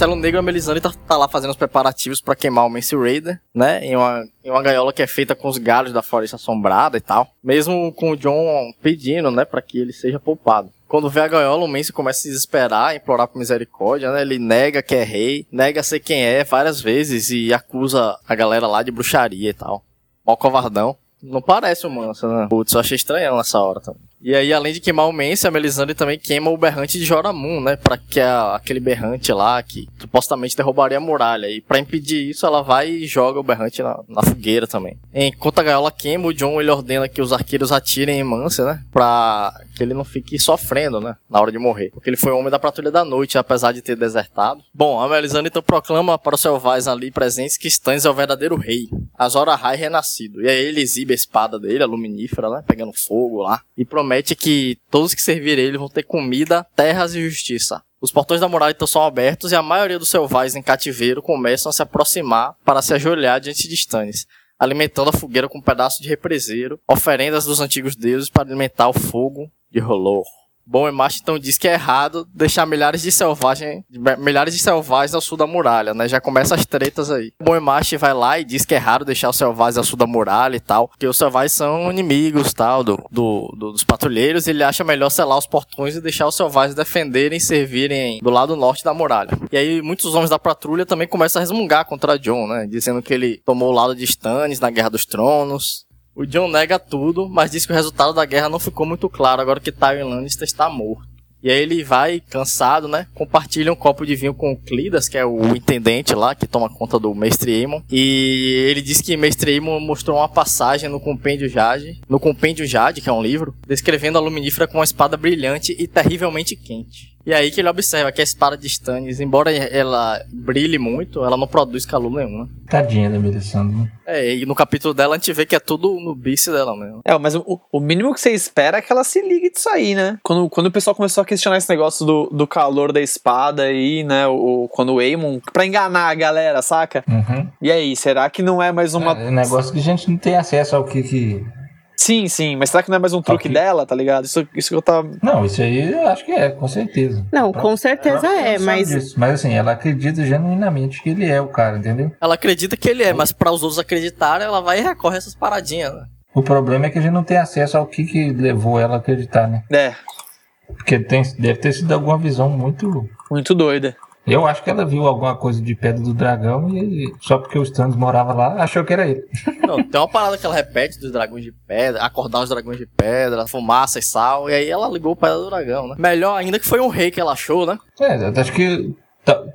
Castelo Negro, a Melisandre tá, tá lá fazendo os preparativos pra queimar o Mance Raider, né? Em uma, em uma gaiola que é feita com os galhos da Floresta Assombrada e tal. Mesmo com o John pedindo, né, pra que ele seja poupado. Quando vê a gaiola, o Mance começa a se desesperar, implorar por misericórdia, né? Ele nega que é rei, nega ser quem é várias vezes e acusa a galera lá de bruxaria e tal. Mó covardão. Não parece o Mansa, né? Putz, eu achei estranhão nessa hora também. E aí, além de queimar o Mance, a Melisandre também queima o berrante de Joramun, né? Pra que a- aquele berrante lá, que supostamente derrubaria a muralha. E pra impedir isso, ela vai e joga o berrante na, na fogueira também. Enquanto a gaiola queima, o John ele ordena que os arqueiros atirem em Mansa, né? Pra que ele não fique sofrendo, né? Na hora de morrer. Porque ele foi o homem da patrulha da noite, apesar de ter desertado. Bom, a Melisandre então proclama para os selvagens ali presentes que Stannis é o verdadeiro rei. Azor Ahai renascido. E aí ele exibe a espada dele, a luminífera, né? Pegando fogo lá. E promete que todos que servirem ele vão ter comida, terras e justiça. Os portões da muralha então são abertos e a maioria dos selvagens em cativeiro começam a se aproximar para se ajoelhar diante de Stannis, alimentando a fogueira com um pedaço de represeiro, oferendas dos antigos deuses para alimentar o fogo de Rolor. Bom e Macho então diz que é errado deixar milhares de selvagens, milhares de selvagens ao sul da muralha, né? Já começa as tretas aí. Bom e Macho vai lá e diz que é errado deixar os selvagens ao sul da muralha e tal, porque os selvagens são inimigos tal do, do, do- dos patrulheiros. Ele acha melhor selar os portões e deixar os selvagens defenderem e servirem do lado norte da muralha. E aí muitos homens da patrulha também começam a resmungar contra John, né? Dizendo que ele tomou o lado de Stannis na Guerra dos Tronos. O John nega tudo, mas diz que o resultado da guerra não ficou muito claro agora que Tywin Lannister está morto. E aí ele vai, cansado, né? Compartilha um copo de vinho com o Clidas, que é o intendente lá, que toma conta do Mestre Aemon. E ele diz que Mestre Aemon mostrou uma passagem no Compêndio Jade, no Compêndio Jade, que é um livro, descrevendo a luminífera com uma espada brilhante e terrivelmente quente. E aí que ele observa que a espada de Stannis, embora ela brilhe muito, ela não produz calor nenhum, né? Tadinha da Melisandre. né? É, e no capítulo dela a gente vê que é tudo no bice dela mesmo. É, mas o, o mínimo que você espera é que ela se ligue disso aí, né? Quando, quando o pessoal começou a questionar esse negócio do, do calor da espada aí, né? O, quando o Aemon. Pra enganar a galera, saca? Uhum. E aí, será que não é mais uma. É um negócio que a gente não tem acesso ao que que. Sim, sim, mas será que não é mais um truque dela, tá ligado? Isso, isso que eu tava. Não, isso aí eu acho que é, com certeza. Não, com certeza Ela é, mas disso, Mas assim, ela acredita genuinamente que ele é o cara, entendeu? Ela acredita que ele é, mas para os outros acreditarem, ela vai e recorre a essas paradinhas, né? O problema é que a gente não tem acesso ao que, que levou ela a acreditar, né? É, Porque tem, deve ter sido alguma visão muito muito doida. Eu acho que ela viu alguma coisa de Pedra do Dragão e só porque o Stannis morava lá, achou que era ele. [LAUGHS] Não, tem uma parada que ela repete dos dragões de pedra, acordar os dragões de pedra, fumaça e sal, e aí ela ligou o Pedra do Dragão, né? Melhor ainda que foi um rei que ela achou, né? É, acho que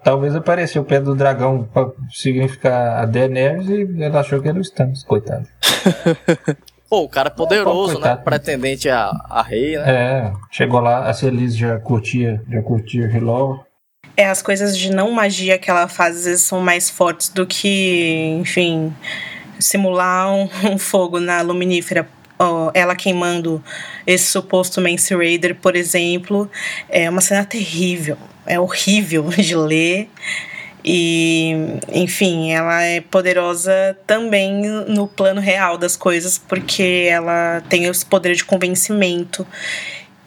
talvez apareceu o Pedra do Dragão pra significar a Daenerys e ela achou que era o Stannis, coitado. [LAUGHS] Pô, o cara é poderoso, né? Pretendente a, a rei, né? É, chegou lá, a Celis já curtia, já curtia Hello. É, as coisas de não magia que ela faz às vezes são mais fortes do que, enfim, simular um, [LAUGHS] um fogo na luminífera. Oh, ela queimando esse suposto Mance Raider, por exemplo, é uma cena terrível, é horrível [LAUGHS] de ler. E, enfim, ela é poderosa também no plano real das coisas, porque ela tem esse poder de convencimento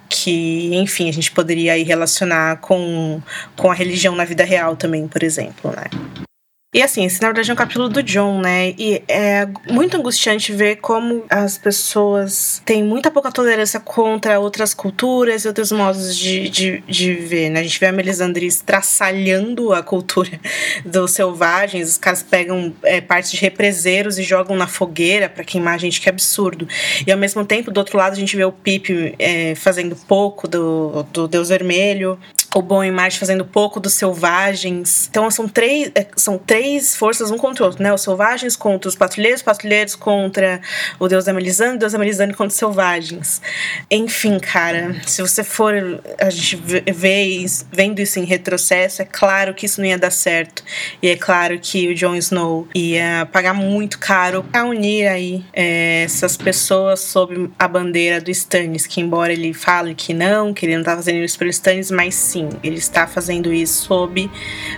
que, enfim, a gente poderia aí relacionar com, com a religião na vida real também, por exemplo, né? E assim, esse na verdade é um capítulo do John, né? E é muito angustiante ver como as pessoas têm muita pouca tolerância contra outras culturas e outros modos de, de, de viver, né? A gente vê a Melisandre estraçalhando a cultura [LAUGHS] dos selvagens, os caras pegam é, partes de represeiros e jogam na fogueira para queimar a gente, que é absurdo. E ao mesmo tempo, do outro lado, a gente vê o Pip é, fazendo pouco do, do Deus Vermelho, o Bom e Marte fazendo pouco dos selvagens. Então são três, é, são três forças um contra o outro, né? Os selvagens contra os patrulheiros, os patrulheiros contra o Deus da Melisandre, o Deus da Melisandre contra os selvagens. Enfim, cara, se você for a gente vê vendo isso em retrocesso, é claro que isso não ia dar certo. E é claro que o Jon Snow ia pagar muito caro a unir aí é, essas pessoas sob a bandeira do Stannis, que embora ele fale que não, que ele não tá fazendo isso pelo Stannis, mas sim, ele está fazendo isso sob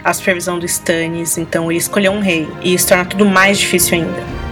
a supervisão do Stannis, então ele escolheu um rei. E isso torna tudo mais difícil ainda.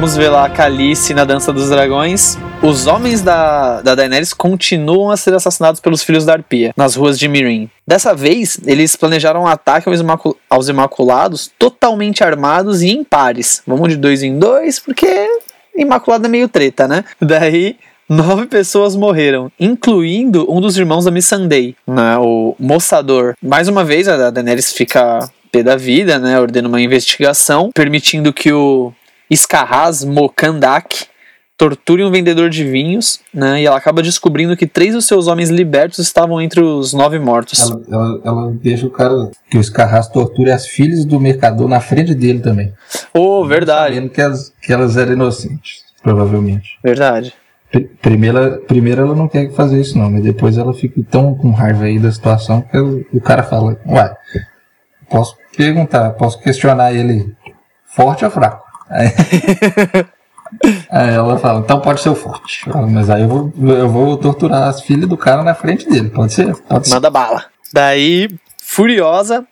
Vamos ver lá a Calice na Dança dos Dragões. Os homens da, da Daenerys continuam a ser assassinados pelos filhos da Arpia nas ruas de Mirin. Dessa vez, eles planejaram um ataque aos, Imacul aos Imaculados totalmente armados e em pares. Vamos de dois em dois, porque Imaculado é meio treta, né? Daí, nove pessoas morreram, incluindo um dos irmãos da Missandei, né, o Moçador. Mais uma vez, a Daenerys fica pé da vida, né, ordena uma investigação, permitindo que o Escarraz Mokandak torture um vendedor de vinhos, né, e ela acaba descobrindo que três dos seus homens libertos estavam entre os nove mortos. Ela, ela, ela deixa o cara que o Escarraz torture as filhas do mercador na frente dele também. Oh, verdade. Sabendo que elas, que elas eram inocentes, provavelmente. Verdade. Primeiro, primeiro ela não quer fazer isso não, mas depois ela fica tão com raiva aí da situação que o, o cara fala, ué, posso perguntar, posso questionar ele forte ou fraco? Aí, [LAUGHS] aí ela fala, então pode ser o forte. Mas aí eu vou, eu vou torturar as filhas do cara na frente dele, pode ser? Pode Manda ser. bala. Daí, furiosa,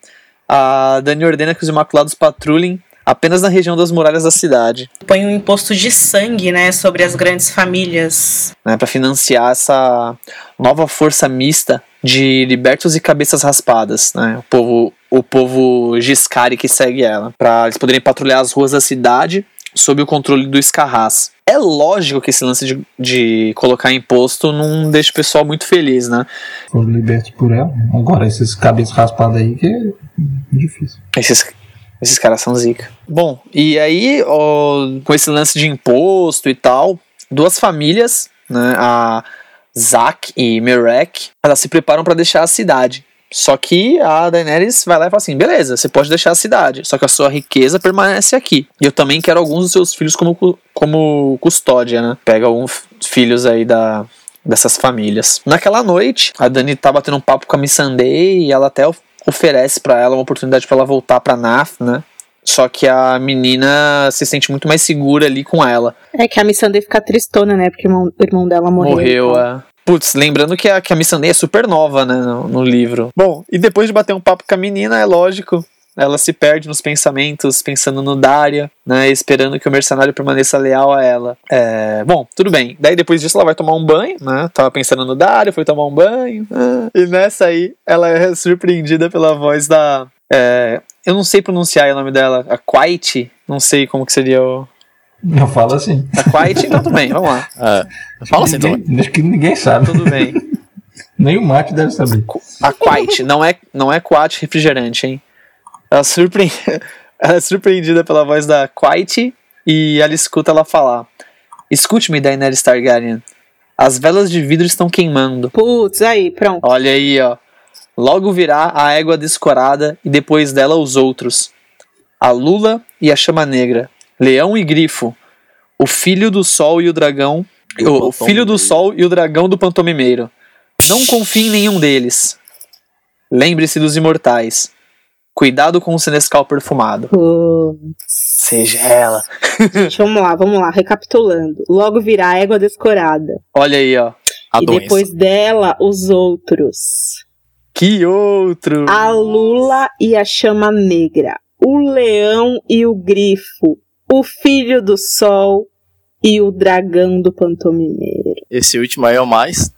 a Dani ordena que os Imaculados patrulhem apenas na região das muralhas da cidade. Põe um imposto de sangue, né, sobre as grandes famílias. Né, para financiar essa nova força mista de libertos e cabeças raspadas, né? O povo, o povo Giscari que segue ela, para eles poderem patrulhar as ruas da cidade sob o controle do Escarraz. É lógico que esse lance de, de colocar imposto não deixa o pessoal muito feliz, né? Foram libertos por ela. Agora, esses cabeças raspadas aí que é difícil. Esses, esses caras são zica. Bom, e aí, ó, com esse lance de imposto e tal, duas famílias, né? A Zack e Merek, elas se preparam para deixar a cidade. Só que a Daenerys vai lá e fala assim: beleza, você pode deixar a cidade, só que a sua riqueza permanece aqui. E eu também quero alguns dos seus filhos como, como custódia, né? Pega alguns filhos aí da, dessas famílias. Naquela noite, a Dani tá batendo um papo com a Missandei e ela até oferece para ela uma oportunidade para ela voltar para Nath, né? Só que a menina se sente muito mais segura ali com ela. É que a Missandei fica tristona, né? Porque o irmão, dela morreu. Morreu, então. é. Putz, lembrando que a, que a Missandei é super nova, né, no, no livro. Bom, e depois de bater um papo com a menina, é lógico, ela se perde nos pensamentos, pensando no Daria, né, esperando que o mercenário permaneça leal a ela. É, bom, tudo bem. Daí depois disso ela vai tomar um banho, né, tava pensando no Daria, foi tomar um banho, ah, e nessa aí ela é surpreendida pela voz da... É, eu não sei pronunciar o nome dela, a Quiet, não sei como que seria o... Eu falo assim. A Quiet, então tudo bem, vamos lá. [LAUGHS] É. Fala assim, ninguém, então. Acho que ninguém sabe. Tudo bem. [LAUGHS] Nem o Mate deve saber. A Quiet, não é, não é Quat refrigerante, hein? Ela, surpre... [LAUGHS] ela é surpreendida pela voz da Quiet e ela escuta ela falar: Escute-me, Daenerys Targaryen. As velas de vidro estão queimando. Putz, aí, pronto. Olha aí, ó. Logo virá a égua descorada e depois dela os outros. A Lula e a Chama Negra. Leão e Grifo. O filho do sol e o dragão. O O, filho do sol e o dragão do pantomimeiro. Não confie em nenhum deles. Lembre-se dos imortais. Cuidado com o senescal perfumado. Seja ela. Gente, vamos lá, vamos lá. Recapitulando. Logo virá a égua descorada. Olha aí, ó. A e doença. depois dela, os outros. Que outro. A Lula e a Chama Negra. O leão e o grifo. O filho do sol e o dragão do pantomimeiro. Esse último aí é o mais.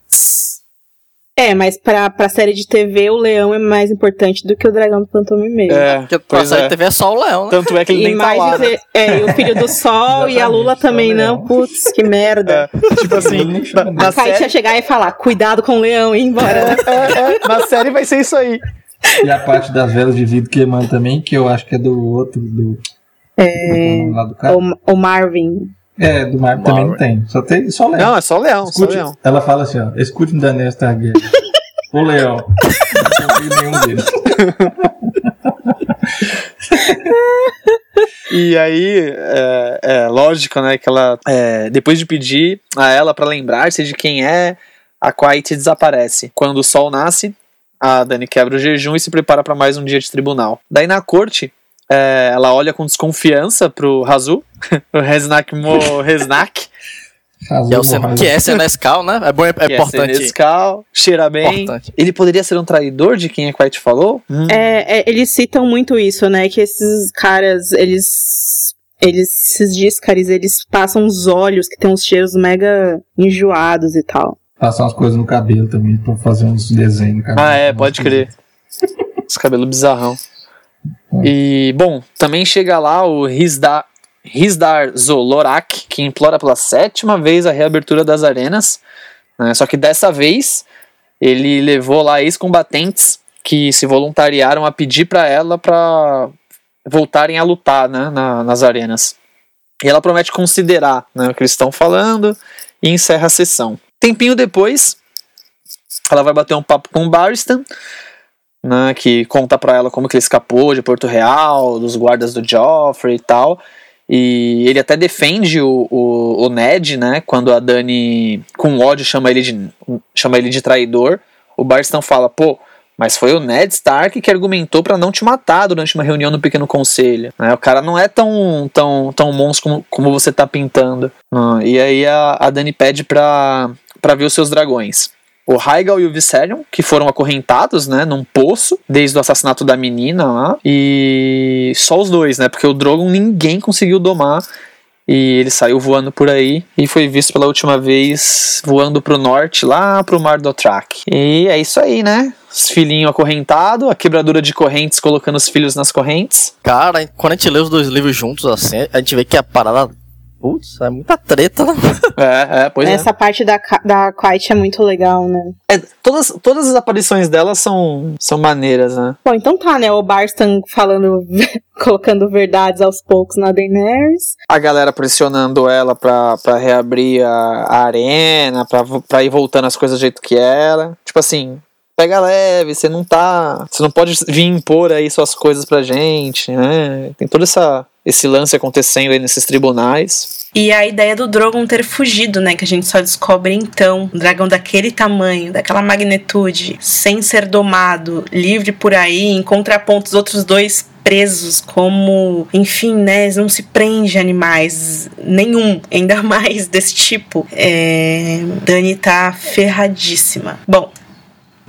É, mas pra, pra série de TV, o leão é mais importante do que o dragão do pantomimeiro. É, Porque pra pois série é. TV é só o Leão, né? Tanto é que ele E nem tá mais lá. né? é, e o filho do sol e a Lula também não. leão. Putz, que merda. [LAUGHS] É, tipo assim, na, na a Kate ia série, chegar e falar: cuidado com o leão e ir embora. né? é, é, na série vai ser isso aí. E a parte das velas de vidro queimando também, que eu acho que é do outro, do. É... Lá do cara. o, o Marvin. É, do Marvel também não tem. Só tem só o Leão. Não, é só o leão, só o Escute, leão. ela fala assim, ó. Escute-me da Nesta Targaryen. [LAUGHS] o Leão. Não em nenhum deles. [LAUGHS] E aí, é, é lógico, né, que ela, é, depois de pedir a ela pra lembrar-se de quem é, a Quiet desaparece. Quando o sol nasce, a Dani quebra o jejum e se prepara pra mais um dia de tribunal. Daí na corte, é, ela olha com desconfiança pro Razu, [LAUGHS] o Resnak Mo Resnak, Que é, o o Sen- que é Senescal, né? É, bom, é, é que é importante. senescal, cheira bem. Importante. Ele poderia ser um traidor de quem a Quiet falou? Hum. É, é, eles citam muito isso, né? Que esses caras, eles. Eles, esses díscares, eles passam os olhos que tem uns cheiros mega enjoados e tal. Passar umas coisas no cabelo também, pra fazer uns desenhos no cabelo. Ah, é, pode crer. [LAUGHS] Esse cabelo bizarrão. E, bom, também chega lá o Rizdar, Rizdar Zolorak, que implora pela sétima vez a reabertura das arenas. né? Só que dessa vez ele levou lá ex-combatentes que se voluntariaram a pedir pra ela pra voltarem a lutar né, na- nas arenas. E ela promete considerar né, o que eles estão falando e encerra a sessão. Tempinho depois, ela vai bater um papo com o Barristan, né, que conta pra ela como que ele escapou de Porto Real, dos guardas do Joffrey e tal. E ele até defende o, o, o Ned, né, quando a Dani, com ódio, chama ele de, chama ele de traidor. O Barristan fala, pô, mas foi o Ned Stark que argumentou pra não te matar durante uma reunião no Pequeno Conselho. né? O cara não é tão, tão, tão monstro como, como você tá pintando. Né? E aí a, a Dani pede pra, pra ver os seus dragões. O Rhaegal e o Viserion, que foram acorrentados, né, num poço, desde o assassinato da menina lá. E só os dois, né, porque o Drogon ninguém conseguiu domar. E ele saiu voando por aí e foi visto pela última vez voando pro norte, lá pro Mar do Otrak. E é isso aí, né? Os filhinhos acorrentados, a quebradura de correntes colocando os filhos nas correntes. Cara, quando a gente lê os dois livros juntos, assim, a gente vê que a parada. Putz, é muita treta, né? É, é, pois é. Essa parte da, da Quiet é muito legal, né? É, todas, todas as aparições dela são, são maneiras, né? Bom, então tá, né? O Barstan falando, [LAUGHS] colocando verdades aos poucos na Daenerys. a galera pressionando ela pra, pra reabrir a, a arena, pra, pra ir voltando as coisas do jeito que era. Tipo assim, pega leve, você não tá. Você não pode vir impor aí suas coisas pra gente, né? Tem todo essa, esse lance acontecendo aí nesses tribunais. E a ideia do Drogon ter fugido, né? Que a gente só descobre então. Um dragão daquele tamanho, daquela magnitude, sem ser domado, livre por aí, em contraponto os outros dois presos, como, enfim, né, não se prende animais nenhum, ainda [LAUGHS] mais desse tipo. É, Dani tá ferradíssima. Bom,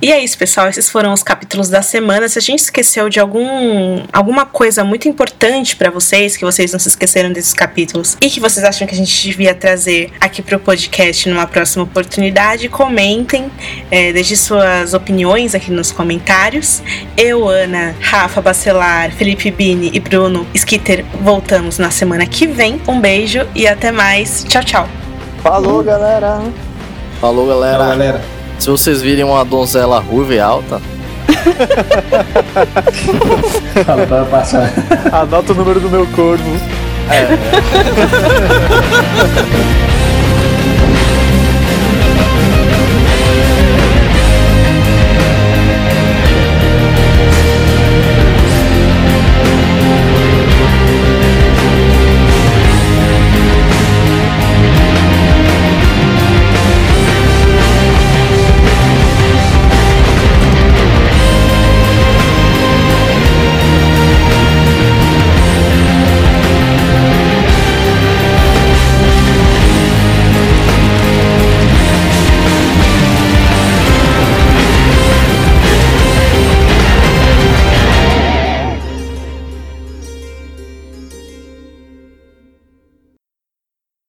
e é isso, pessoal. Esses foram os capítulos da semana. Se a gente esqueceu de algum alguma coisa muito importante para vocês, que vocês não se esqueceram desses capítulos e que vocês acham que a gente devia trazer aqui pro podcast numa próxima oportunidade, comentem, é, deixe suas opiniões aqui nos comentários. Eu, Ana, Rafa Bacelar, Felipe Bini e Bruno Skitter voltamos na semana que vem. Um beijo e até mais. Tchau, tchau. Falou, galera. Falou, galera. Tchau, galera. Se vocês virem uma donzela ruiva e alta. Passar. [LAUGHS] Anota o número do meu corvo. É. [LAUGHS]